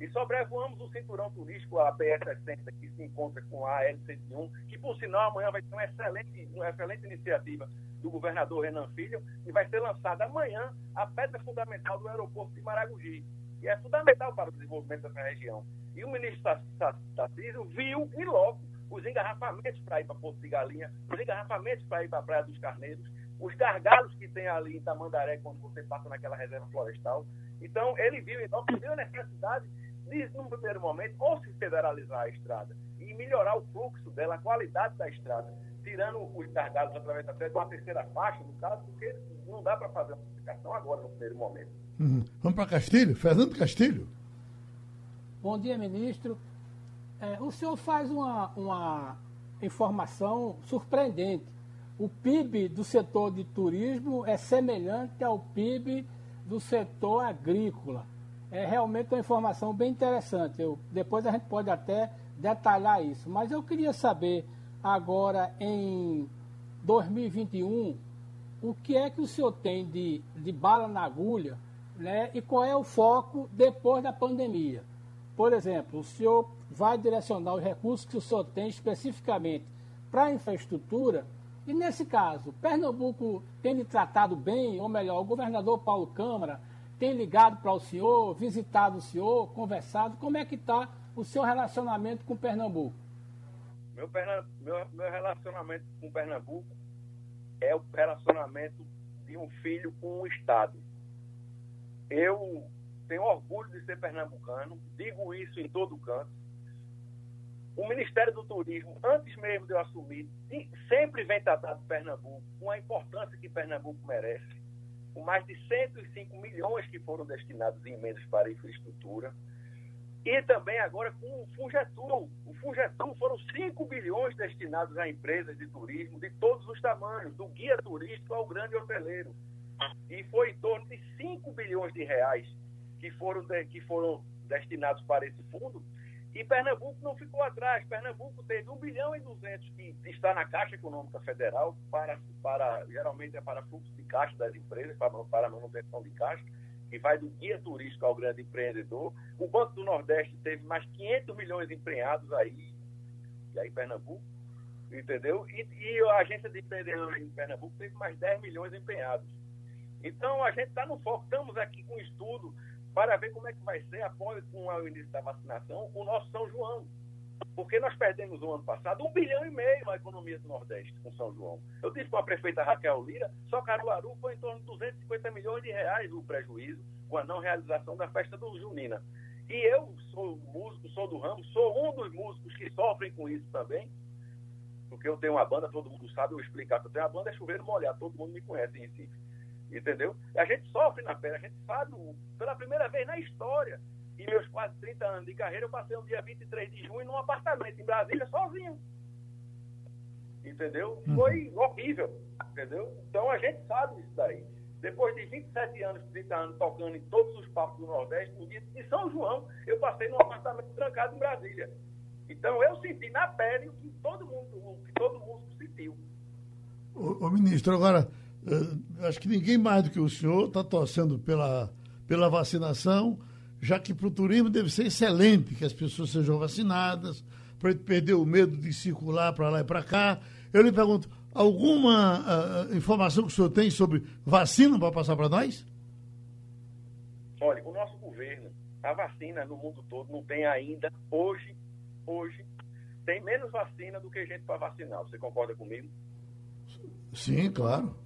e sobrevoamos o cinturão turístico, a BR-60, que se encontra com a AL-101, que, por sinal, amanhã vai ter uma excelente, uma excelente iniciativa do governador Renan Filho, e vai ser lançada amanhã a pedra fundamental do aeroporto de Maragogi, que é fundamental para o desenvolvimento dessa região. E o ministro Tarcísio viu em loco os engarrafamentos para ir para Porto de Galinha, os engarrafamentos para ir para a Praia dos Carneiros, os gargalos que tem ali em Tamandaré quando você passa naquela reserva florestal. Então, ele viu em loco, viu a necessidade de, num primeiro momento, ou se federalizar a estrada e melhorar o fluxo dela, a qualidade da estrada, tirando os tardados através até de uma terceira faixa, no caso, porque não dá para fazer uma aplicação agora, no primeiro momento. Uhum. Vamos para Castilho? Fernando Castilho. Bom dia, ministro. É, o senhor faz uma, uma informação surpreendente. O PIB do setor de turismo é semelhante ao PIB do setor agrícola. É realmente uma informação bem interessante. Eu, depois a gente pode até detalhar isso. Mas eu queria saber agora em 2021 o que é que o senhor tem de, de bala na agulha né, e qual é o foco depois da pandemia. Por exemplo, o senhor vai direcionar os recursos que o senhor tem especificamente para a infraestrutura e nesse caso, Pernambuco tem lhe tratado bem, ou melhor, o governador Paulo Câmara tem ligado para o senhor, visitado o senhor, conversado. Como é que está o seu relacionamento com Pernambuco? Meu, meu, meu relacionamento com Pernambuco é o relacionamento de um filho com o Estado. Eu tenho orgulho de ser pernambucano, digo isso em todo canto o Ministério do Turismo, antes mesmo de eu assumir, sempre vem tratando Pernambuco com a importância que Pernambuco merece, com mais de 105 milhões que foram destinados em emendas para infraestrutura. E também agora com o Fungetul. O Fungetul foram 5 bilhões destinados a empresas de turismo de todos os tamanhos, do guia turístico ao grande hoteleiro. E foi em torno de 5 bilhões de reais que foram, de, que foram destinados para esse fundo, e Pernambuco não ficou atrás. Pernambuco teve 1 bilhão e 200 que está na Caixa Econômica Federal, para, para, geralmente é para fluxo de caixa das empresas, para, para manutenção de caixa, que vai do guia turístico ao grande empreendedor. O Banco do Nordeste teve mais 500 milhões empenhados aí, e aí Pernambuco, entendeu? E, e a agência de empreendedores em Pernambuco teve mais 10 milhões empenhados. Então a gente está no foco, estamos aqui com estudo para ver como é que vai ser, após com o início da vacinação, o nosso São João. Porque nós perdemos o ano passado um bilhão e meio a economia do Nordeste com São João. Eu disse para a prefeita Raquel Lira, só Caruaru foi em torno de 250 milhões de reais o prejuízo com a não realização da festa do Junina. E eu sou músico, sou do ramo, sou um dos músicos que sofrem com isso também, porque eu tenho uma banda, todo mundo sabe, eu explicar que eu tenho uma banda, é chuveiro molhado, todo mundo me conhece em Recife. Entendeu? A gente sofre na pele, a gente sabe, pela primeira vez na história, em meus quase 30 anos de carreira, eu passei um dia 23 de junho num apartamento em Brasília sozinho. Entendeu? Uhum. Foi horrível. Entendeu? Então a gente sabe isso daí. Depois de 27 anos, 30 anos tocando em todos os palcos do Nordeste, no dia de São João, eu passei num apartamento trancado em Brasília. Então eu senti na pele o que todo mundo, o que todo mundo sentiu. Ô, ô ministro, agora Uh, acho que ninguém mais do que o senhor está torcendo pela, pela vacinação, já que para o turismo deve ser excelente que as pessoas sejam vacinadas, para perder o medo de circular para lá e para cá. Eu lhe pergunto, alguma uh, informação que o senhor tem sobre vacina para passar para nós? Olha, o nosso governo, a vacina no mundo todo não tem ainda, hoje, hoje, tem menos vacina do que gente para vacinar. Você concorda comigo? Sim, claro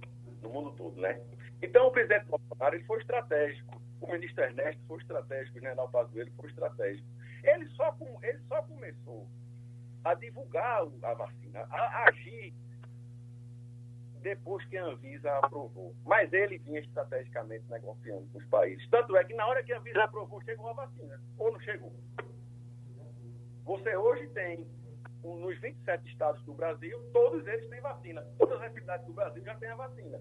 no mundo todo, né? Então, o presidente Bolsonaro ele foi estratégico. O ministro Ernesto foi estratégico, o general Pazuello foi estratégico. Ele só, ele só começou a divulgar a vacina, a agir depois que a Anvisa aprovou. Mas ele vinha estrategicamente negociando com os países. Tanto é que na hora que a Anvisa aprovou, chegou a vacina. Ou não chegou? Você hoje tem, nos 27 estados do Brasil, todos eles têm vacina. Todas as cidades do Brasil já têm a vacina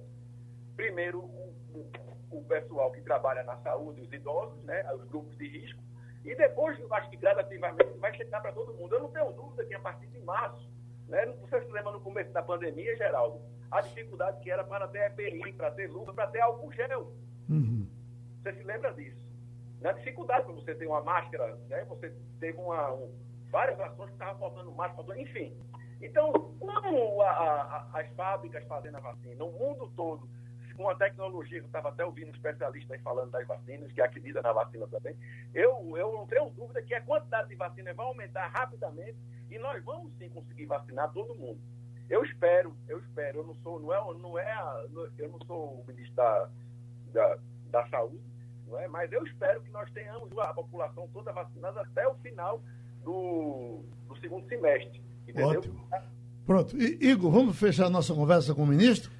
primeiro o, o, o, pessoal que trabalha na saúde, os idosos, né, os grupos de risco, e depois, eu acho que gradativamente vai chegar para todo mundo. Eu não tenho dúvida que a partir de março, né, você se lembra no começo da pandemia, Geraldo, a dificuldade que era para ter EPI, para ter luva, para ter álcool gel. Uhum. Você se lembra disso? Na dificuldade para você ter uma máscara, né, você teve uma, um, várias ações que estavam faltando máscara, enfim. Então, como a, a, as fábricas fazendo a vacina, o mundo todo com a tecnologia, eu estava até ouvindo especialistas falando das vacinas, que acredita na vacina também, eu, eu não tenho dúvida que a quantidade de vacina vai aumentar rapidamente e nós vamos sim conseguir vacinar todo mundo. Eu espero, eu espero, eu não sou, não é, não é eu não sou o ministro da, da, da saúde, não é? mas eu espero que nós tenhamos a população toda vacinada até o final do, do segundo semestre. Entendeu? Ótimo. Pronto. I, Igor, vamos fechar nossa conversa com o ministro?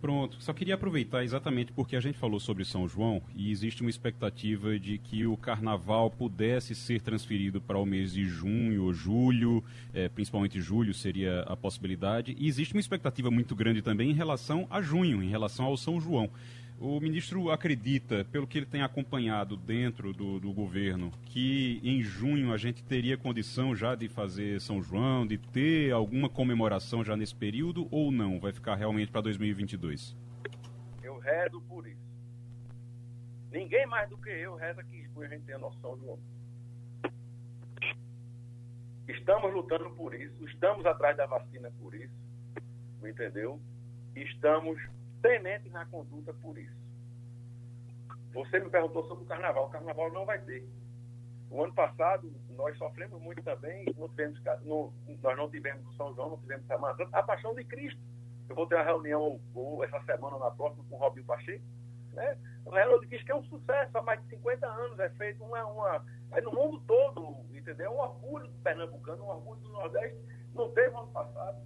Pronto, só queria aproveitar exatamente porque a gente falou sobre São João e existe uma expectativa de que o carnaval pudesse ser transferido para o mês de junho ou julho, é, principalmente julho seria a possibilidade, e existe uma expectativa muito grande também em relação a junho, em relação ao São João. O ministro acredita, pelo que ele tem acompanhado dentro do, do, governo, que em junho a gente teria condição já de fazer São João, de ter alguma comemoração já nesse período ou não? Vai ficar realmente para 2022? Eu rezo por isso. Ninguém mais do que eu reza que a gente tenha noção João. Estamos lutando por isso, estamos atrás da vacina por isso, entendeu? Estamos tenentes na conduta por isso. Você me perguntou sobre o carnaval. O carnaval não vai ter. O ano passado, nós sofremos muito também. Não tivemos, nós não tivemos São João, não tivemos Semana Santa. A Paixão de Cristo. Eu vou ter uma reunião ou, essa semana na próxima com o Robinho Pacheco. Né? O reunião de Cristo que é um sucesso. Há mais de 50 anos é feito uma, uma... É no mundo todo, entendeu? É um orgulho do pernambucano, um orgulho do Nordeste. Não teve ano passado.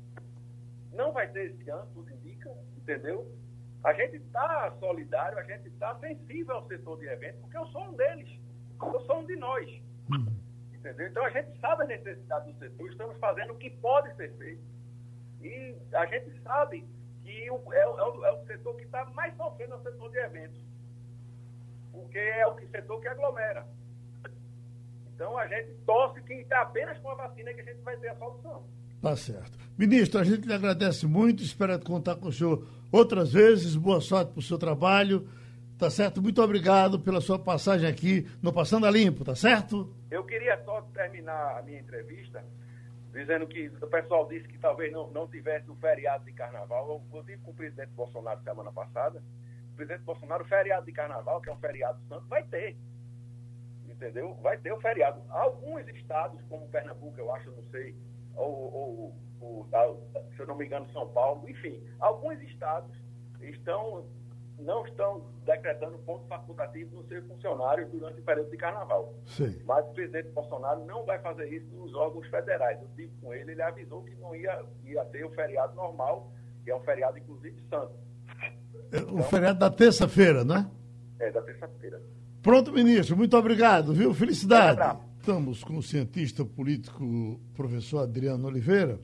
Não vai ter esse ano, tudo indica, entendeu? A gente está solidário, a gente está sensível ao setor de eventos, porque eu sou um deles. Eu sou um de nós. Uhum. Entendeu? Então a gente sabe a necessidade do setor, estamos fazendo o que pode ser feito. E a gente sabe que o, é, é, o, é o setor que está mais sofrendo, é o setor de eventos. Porque é o setor que aglomera. Então a gente torce que está apenas com a vacina que a gente vai ter a solução. Tá certo. Ministro, a gente lhe agradece muito, espera contar com o senhor outras vezes. Boa sorte para o seu trabalho. Tá certo? Muito obrigado pela sua passagem aqui no Passando a Limpo, tá certo? Eu queria só terminar a minha entrevista dizendo que o pessoal disse que talvez não, não tivesse o feriado de carnaval. Eu, tive com o presidente Bolsonaro semana passada. O presidente Bolsonaro, o feriado de carnaval, que é um feriado santo, vai ter. Entendeu? Vai ter o feriado. Alguns estados, como Pernambuco, eu acho, não sei, ou, ou, ou, se eu não me engano, São Paulo, enfim, alguns estados estão, não estão decretando ponto facultativo nos seus funcionários durante o período de carnaval. Sim. Mas o presidente Bolsonaro não vai fazer isso nos órgãos federais. Eu tive com ele, ele avisou que não ia, ia ter o feriado normal, que é um feriado, inclusive, santo. É, o então, feriado da terça-feira, né? É, da terça-feira. Pronto, ministro. Muito obrigado, viu? Felicidade. Estamos com o cientista político professor Adriano Oliveira.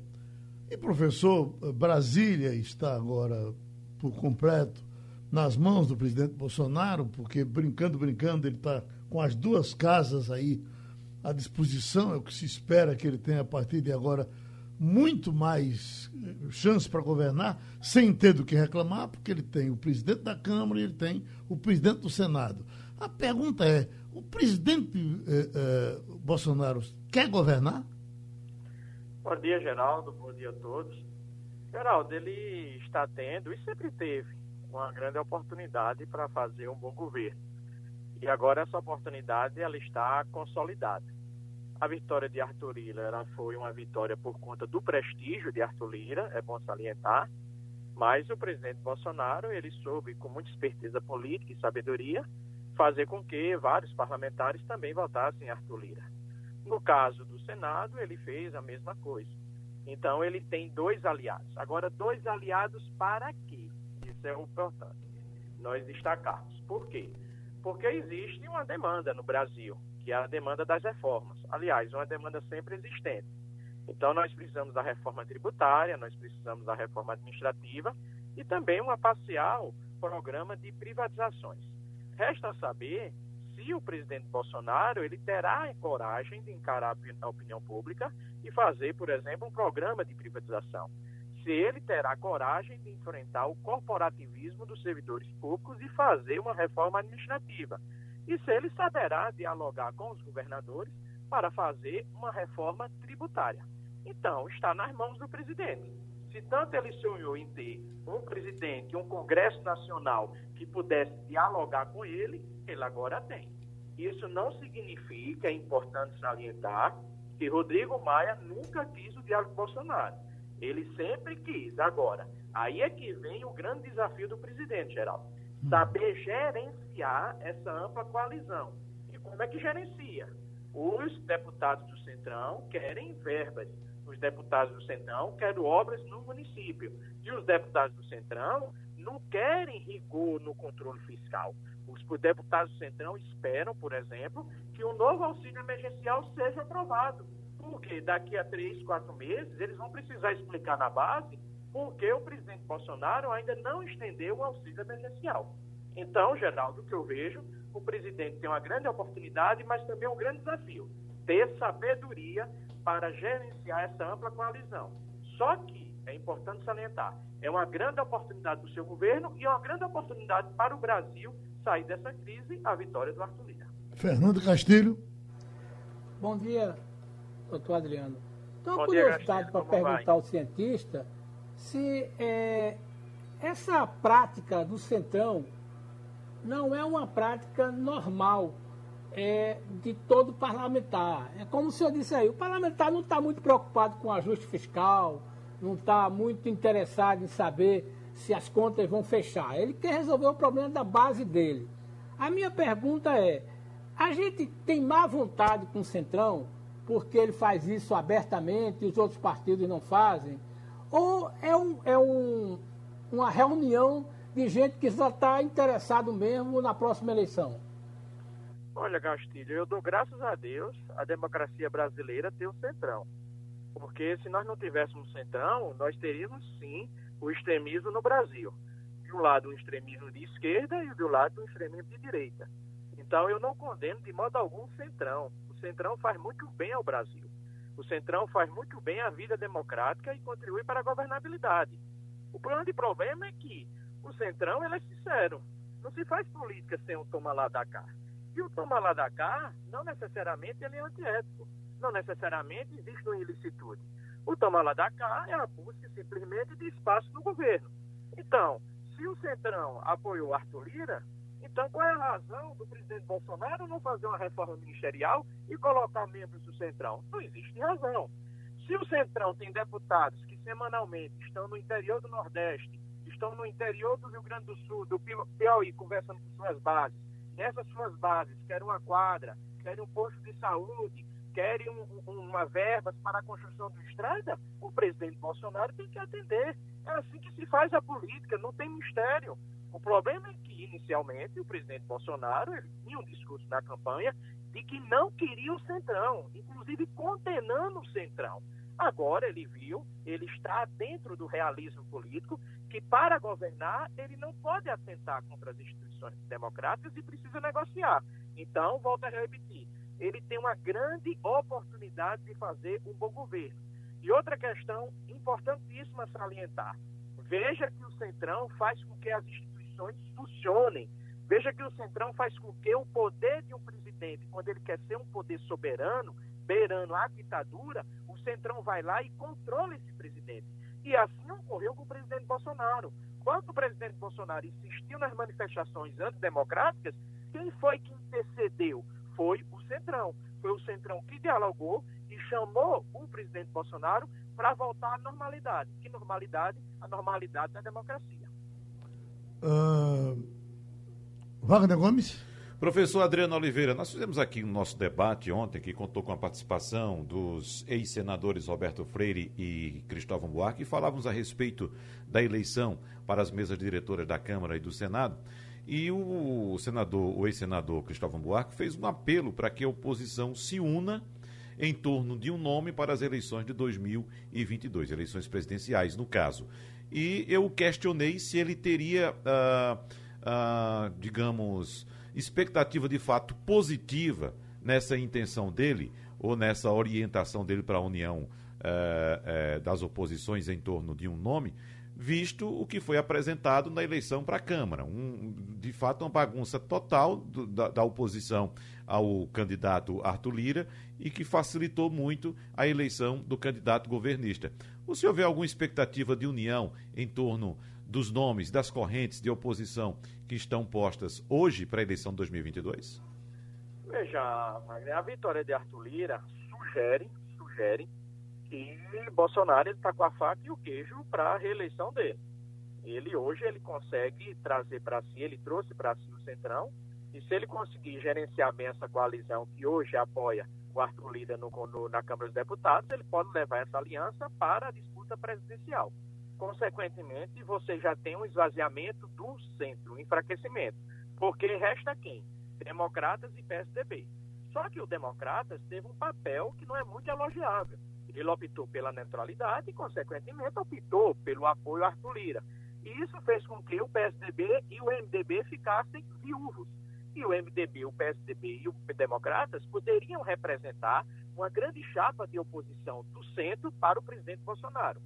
E professor, Brasília está agora por completo nas mãos do presidente Bolsonaro, porque brincando, brincando, ele está com as duas casas aí à disposição, é o que se espera que ele tenha a partir de agora muito mais eh, chance para governar, sem ter do que reclamar, porque ele tem o presidente da Câmara e ele tem o presidente do Senado. A pergunta é: o presidente eh, eh, Bolsonaro quer governar? Bom dia, Geraldo. Bom dia a todos. Geraldo, ele está tendo e sempre teve uma grande oportunidade para fazer um bom governo. E agora essa oportunidade ela está consolidada. A vitória de Arthur Lira ela foi uma vitória por conta do prestígio de Arthur Lira, é bom salientar, mas o presidente Bolsonaro ele soube com muita esperteza política e sabedoria fazer com que vários parlamentares também votassem Arthur Lira. No caso do Senado, ele fez a mesma coisa. Então, ele tem dois aliados. Agora, dois aliados para quê? Isso é o importante. Nós destacamos. Por quê? Porque existe uma demanda no Brasil, que é a demanda das reformas. Aliás, uma demanda sempre existente. Então, nós precisamos da reforma tributária, nós precisamos da reforma administrativa e também uma parcial programa de privatizações. Resta saber se o presidente Bolsonaro ele terá coragem de encarar a opinião pública e fazer, por exemplo, um programa de privatização. Se ele terá coragem de enfrentar o corporativismo dos servidores públicos e fazer uma reforma administrativa. E se ele saberá dialogar com os governadores para fazer uma reforma tributária. Então, está nas mãos do presidente. Se tanto ele sonhou em ter um presidente, um Congresso Nacional que pudesse dialogar com ele, ele agora tem. Isso não significa, é importante salientar, que Rodrigo Maia nunca quis o diálogo com Bolsonaro. Ele sempre quis. Agora, aí é que vem o grande desafio do presidente, Geraldo. Saber gerenciar essa ampla coalizão. E como é que gerencia? Os deputados do Centrão querem verbas os deputados do Centrão querem obras no município. E os deputados do Centrão não querem rigor no controle fiscal. Os deputados do Centrão esperam, por exemplo, que o novo auxílio emergencial seja aprovado. Porque daqui a três, quatro meses, eles vão precisar explicar na base por que o presidente Bolsonaro ainda não estendeu o auxílio emergencial. Então, Geraldo, o que eu vejo, o presidente tem uma grande oportunidade, mas também um grande desafio. Ter sabedoria para gerenciar essa ampla coalizão. Só que, é importante salientar, é uma grande oportunidade do seu governo e é uma grande oportunidade para o Brasil sair dessa crise, a vitória do Arthur Lira. Fernando Castilho. Bom dia, doutor Adriano. Então, uma curiosidade para perguntar vai? ao cientista se é, essa prática do centrão não é uma prática normal é, de todo parlamentar. É como o senhor disse aí, o parlamentar não está muito preocupado com ajuste fiscal, não está muito interessado em saber se as contas vão fechar. Ele quer resolver o problema da base dele. A minha pergunta é: a gente tem má vontade com o Centrão, porque ele faz isso abertamente e os outros partidos não fazem? Ou é, um, é um, uma reunião de gente que só está interessado mesmo na próxima eleição? Olha, Castilho, eu dou graças a Deus a democracia brasileira ter o Centrão. Porque se nós não tivéssemos Centrão, nós teríamos sim o extremismo no Brasil. De um lado, o extremismo de esquerda e do lado, o extremismo de direita. Então, eu não condeno de modo algum o Centrão. O Centrão faz muito bem ao Brasil. O Centrão faz muito bem à vida democrática e contribui para a governabilidade. O grande problema é que o Centrão ele é sincero. Não se faz política sem o toma lá da cá. E o toma lá da cá, não necessariamente ele é antiético. Não necessariamente existe uma ilicitude. O toma lá da cá é a busca simplesmente de espaço no governo. Então, se o Centrão apoiou Arthur Lira, então qual é a razão do presidente Bolsonaro não fazer uma reforma ministerial e colocar membros do Centrão? Não existe razão. Se o Centrão tem deputados que semanalmente estão no interior do Nordeste, estão no interior do Rio Grande do Sul, do Piauí, conversando com suas bases, nessas suas bases querem uma quadra, querem um posto de saúde, querem um, uma verba para a construção de estrada, o presidente Bolsonaro tem que atender. É assim que se faz a política, não tem mistério. O problema é que, inicialmente, o presidente Bolsonaro ele tinha um discurso na campanha de que não queria o Centrão, inclusive condenando o Centrão. Agora ele viu, ele está dentro do realismo político, que para governar ele não pode atentar contra as instituições democráticas e precisa negociar. Então, volto a repetir, ele tem uma grande oportunidade de fazer um bom governo. E outra questão importantíssima a salientar: veja que o Centrão faz com que as instituições funcionem. Veja que o Centrão faz com que o poder de um presidente, quando ele quer ser um poder soberano, beirando a ditadura, o Centrão vai lá e controla esse presidente. E assim ocorreu com o presidente Bolsonaro. Quando o presidente Bolsonaro insistiu nas manifestações antidemocráticas, quem foi que intercedeu? Foi o Centrão. Foi o Centrão que dialogou e chamou o presidente Bolsonaro para voltar à normalidade. Que normalidade? A normalidade da democracia. Uh, Wagner Gomes? Professor Adriano Oliveira, nós fizemos aqui um nosso debate ontem, que contou com a participação dos ex-senadores Roberto Freire e Cristóvão Buarque, e falávamos a respeito da eleição para as mesas diretoras da Câmara e do Senado. E o senador, o ex-senador Cristóvão Buarque fez um apelo para que a oposição se una em torno de um nome para as eleições de 2022, eleições presidenciais, no caso. E eu questionei se ele teria, ah, ah, digamos, expectativa de fato positiva nessa intenção dele ou nessa orientação dele para a união eh, eh, das oposições em torno de um nome, visto o que foi apresentado na eleição para a Câmara. Um, de fato, uma bagunça total do, da, da, oposição ao candidato Arthur Lira e que facilitou muito a eleição do candidato governista. O senhor vê alguma expectativa de união em torno dos nomes das correntes de oposição que estão postas hoje para a eleição de 2022? Veja, a vitória de Arthur Lira sugere, sugere que Bolsonaro está com a faca e o queijo para a reeleição dele. Ele hoje ele consegue trazer para si, ele trouxe para si o Centrão, e se ele conseguir gerenciar bem essa coalizão que hoje apoia o Arthur Lira no, no, na Câmara dos Deputados, ele pode levar essa aliança para a disputa presidencial. Consequentemente, você já tem um esvaziamento do centro, um enfraquecimento. Porque resta quem? Democratas e PSDB. Só que o Democratas teve um papel que não é muito elogiável. Ele optou pela neutralidade e, consequentemente, optou pelo apoio a Arthur Lira. E isso fez com que o PSDB e o MDB ficassem viúvos. E o MDB, o PSDB e o Democratas poderiam representar uma grande chapa de oposição do centro para o presidente Bolsonaro.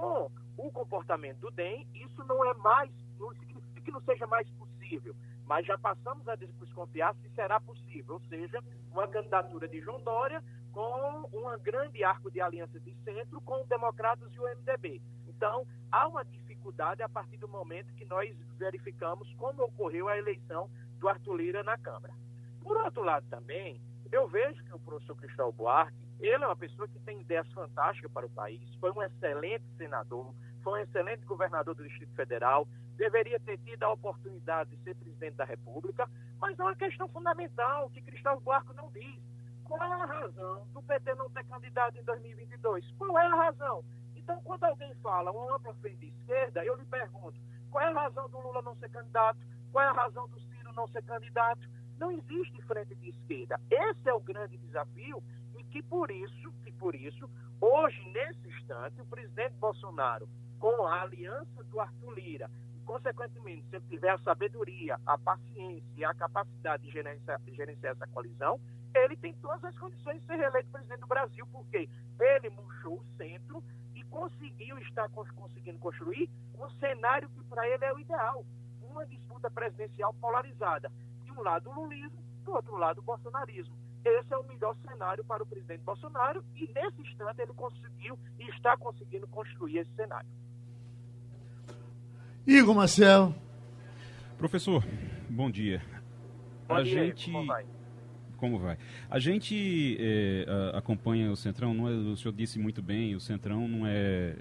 Com o comportamento do DEM, isso não é mais, não significa que não seja mais possível, mas já passamos a desconfiar se será possível, ou seja, uma candidatura de João Dória com um grande arco de aliança de centro com os democratas e o MDB. Então, há uma dificuldade a partir do momento que nós verificamos como ocorreu a eleição do Arthur Lira na Câmara. Por outro lado, também, eu vejo que o professor Cristóvão Buarque, ele é uma pessoa que tem ideias fantásticas para o país, foi um excelente senador, foi um excelente governador do Distrito Federal, deveria ter tido a oportunidade de ser presidente da República, mas é uma questão fundamental que Cristóvão Buarque não diz. Qual é a razão do PT não ter candidato em 2022? Qual é a razão? Então, quando alguém fala uma ampla frente de esquerda, eu lhe pergunto, qual é a razão do Lula não ser candidato? Qual é a razão do Ciro não ser candidato? Não existe frente de esquerda. Esse é o grande desafio que por isso, que por isso, hoje, nesse instante, o presidente Bolsonaro, com a aliança do Arthur Lira, e, consequentemente, se ele tiver a sabedoria, a paciência e a capacidade de gerenciar, de gerenciar essa coalizão, ele tem todas as condições de ser reeleito presidente do Brasil, porque ele murchou o centro e conseguiu estar conseguindo construir um cenário que para ele é o ideal, uma disputa presidencial polarizada. De um lado o lulismo, do outro lado o bolsonarismo. Esse é o melhor cenário para o presidente Bolsonaro e nesse instante ele conseguiu e está conseguindo construir esse cenário. Igor Marcel. Professor, bom dia. Bom a dia, gente como vai? como vai. A gente é, acompanha o Centrão, não é, o senhor disse muito bem, o Centrão não é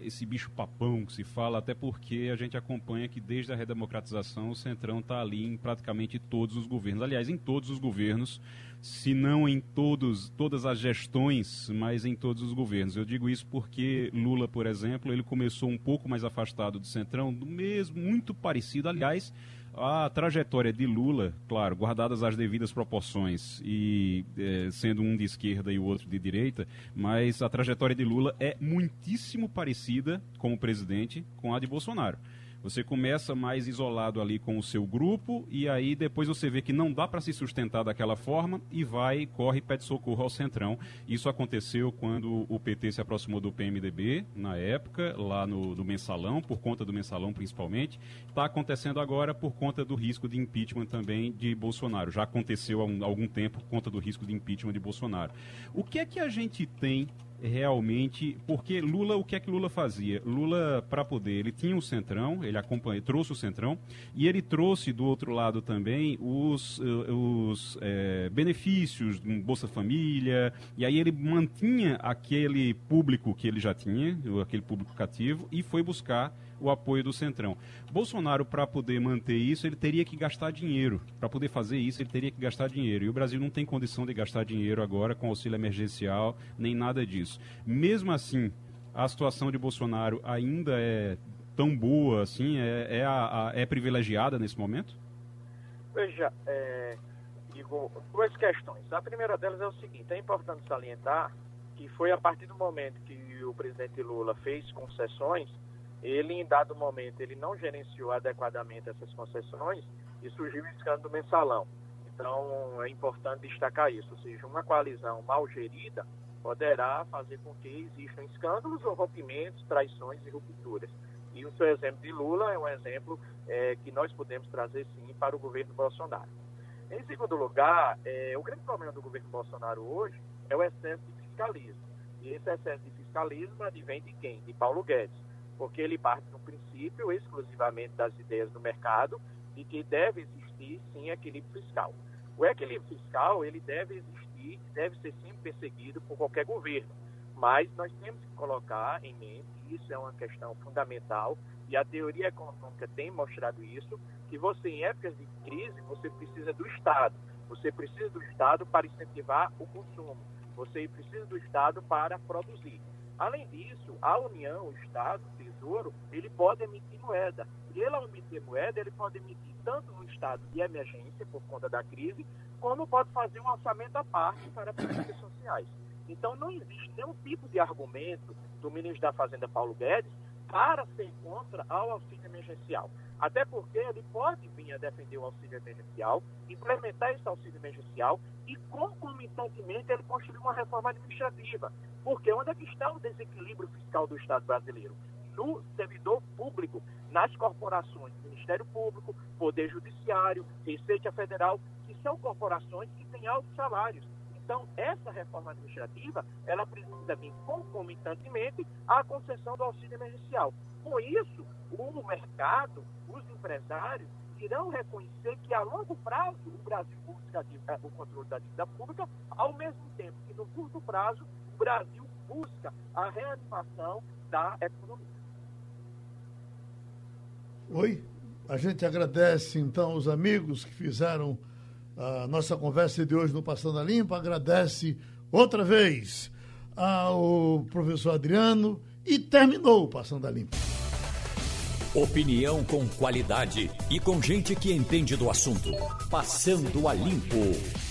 esse bicho papão que se fala, até porque a gente acompanha que desde a redemocratização o Centrão está ali em praticamente todos os governos. Aliás, em todos os governos, se não em todos, todas as gestões, mas em todos os governos. Eu digo isso porque Lula, por exemplo, ele começou um pouco mais afastado do Centrão, do mesmo, muito parecido, aliás a trajetória de Lula, claro, guardadas as devidas proporções e é, sendo um de esquerda e o outro de direita, mas a trajetória de Lula é muitíssimo parecida como presidente com a de Bolsonaro. Você começa mais isolado ali com o seu grupo e aí depois você vê que não dá para se sustentar daquela forma e vai, corre, pede socorro ao Centrão. Isso aconteceu quando o PT se aproximou do PMDB, na época, lá no, no Mensalão, por conta do Mensalão principalmente. Está acontecendo agora por conta do risco de impeachment também de Bolsonaro. Já aconteceu há, um, há algum tempo por conta do risco de impeachment de Bolsonaro. O que é que a gente tem realmente, porque Lula, o que é que Lula fazia? Lula, para poder, ele tinha o Centrão, ele acompanha, trouxe o Centrão, e ele trouxe do outro lado também os, eh, os é, benefícios do Bolsa Família, e aí ele mantinha aquele público que ele já tinha, aquele público cativo, e foi buscar o apoio do Centrão. Bolsonaro, para poder manter isso, ele teria que gastar dinheiro. Para poder fazer isso, ele teria que gastar dinheiro. E o Brasil não tem condição de gastar dinheiro agora com auxílio emergencial, nem nada disso. Mesmo assim, a situação de Bolsonaro ainda é tão boa assim? É, é, a, a, é privilegiada nesse momento? Veja, é, Igor, duas questões. A primeira delas é o seguinte: é importante salientar que foi a partir do momento que o presidente Lula fez concessões ele em dado momento ele não gerenciou adequadamente essas concessões e surgiu o escândalo do mensalão. Então é importante destacar isso, ou seja, uma coalizão mal gerida poderá fazer com que existam escândalos ou rompimentos, traições e rupturas. E o seu exemplo de Lula é um exemplo é, que nós podemos trazer sim para o governo Bolsonaro. Em segundo lugar, é, o grande problema do governo Bolsonaro hoje é o excesso de fiscalismo. E esse excesso de fiscalismo advém de quem? De Paulo Guedes porque ele parte do princípio exclusivamente das ideias do mercado de que deve existir sim equilíbrio fiscal. O equilíbrio fiscal ele deve existir, deve ser sempre perseguido por qualquer governo, mas nós temos que colocar em mente, isso é uma questão fundamental e a teoria econômica tem mostrado isso, que você em épocas de crise você precisa do Estado Você precisa do Estado para incentivar o consumo. Você precisa do Estado para produzir. Além disso, a União, o Estado, o Tesouro, ele pode emitir moeda. E ele, ao emitir moeda, ele pode emitir tanto no estado de emergência, por conta da crise, como pode fazer um orçamento à parte para políticas sociais. Então, não existe nenhum tipo de argumento do ministro da Fazenda, Paulo Guedes, para ser contra ao auxílio emergencial. Até porque ele pode vir a defender o auxílio emergencial, implementar esse auxílio emergencial e, concomitantemente, ele construir uma reforma administrativa. Porque onde é que está o desequilíbrio fiscal do Estado brasileiro? No servidor público, nas corporações, Ministério Público, Poder Judiciário, Receita Federal, que são corporações que têm altos salários. Então, essa reforma administrativa, ela precisa vir concomitantemente à concessão do auxílio emergencial. Com isso, o mercado, os empresários, irão reconhecer que a longo prazo o Brasil busca o controle da dívida pública, ao mesmo tempo que no curto prazo Brasil busca a reanimação da economia. Oi, a gente agradece então os amigos que fizeram a nossa conversa de hoje no Passando a Limpa, agradece outra vez ao professor Adriano e terminou o Passando a Limpa. Opinião com qualidade e com gente que entende do assunto. Passando a Limpo.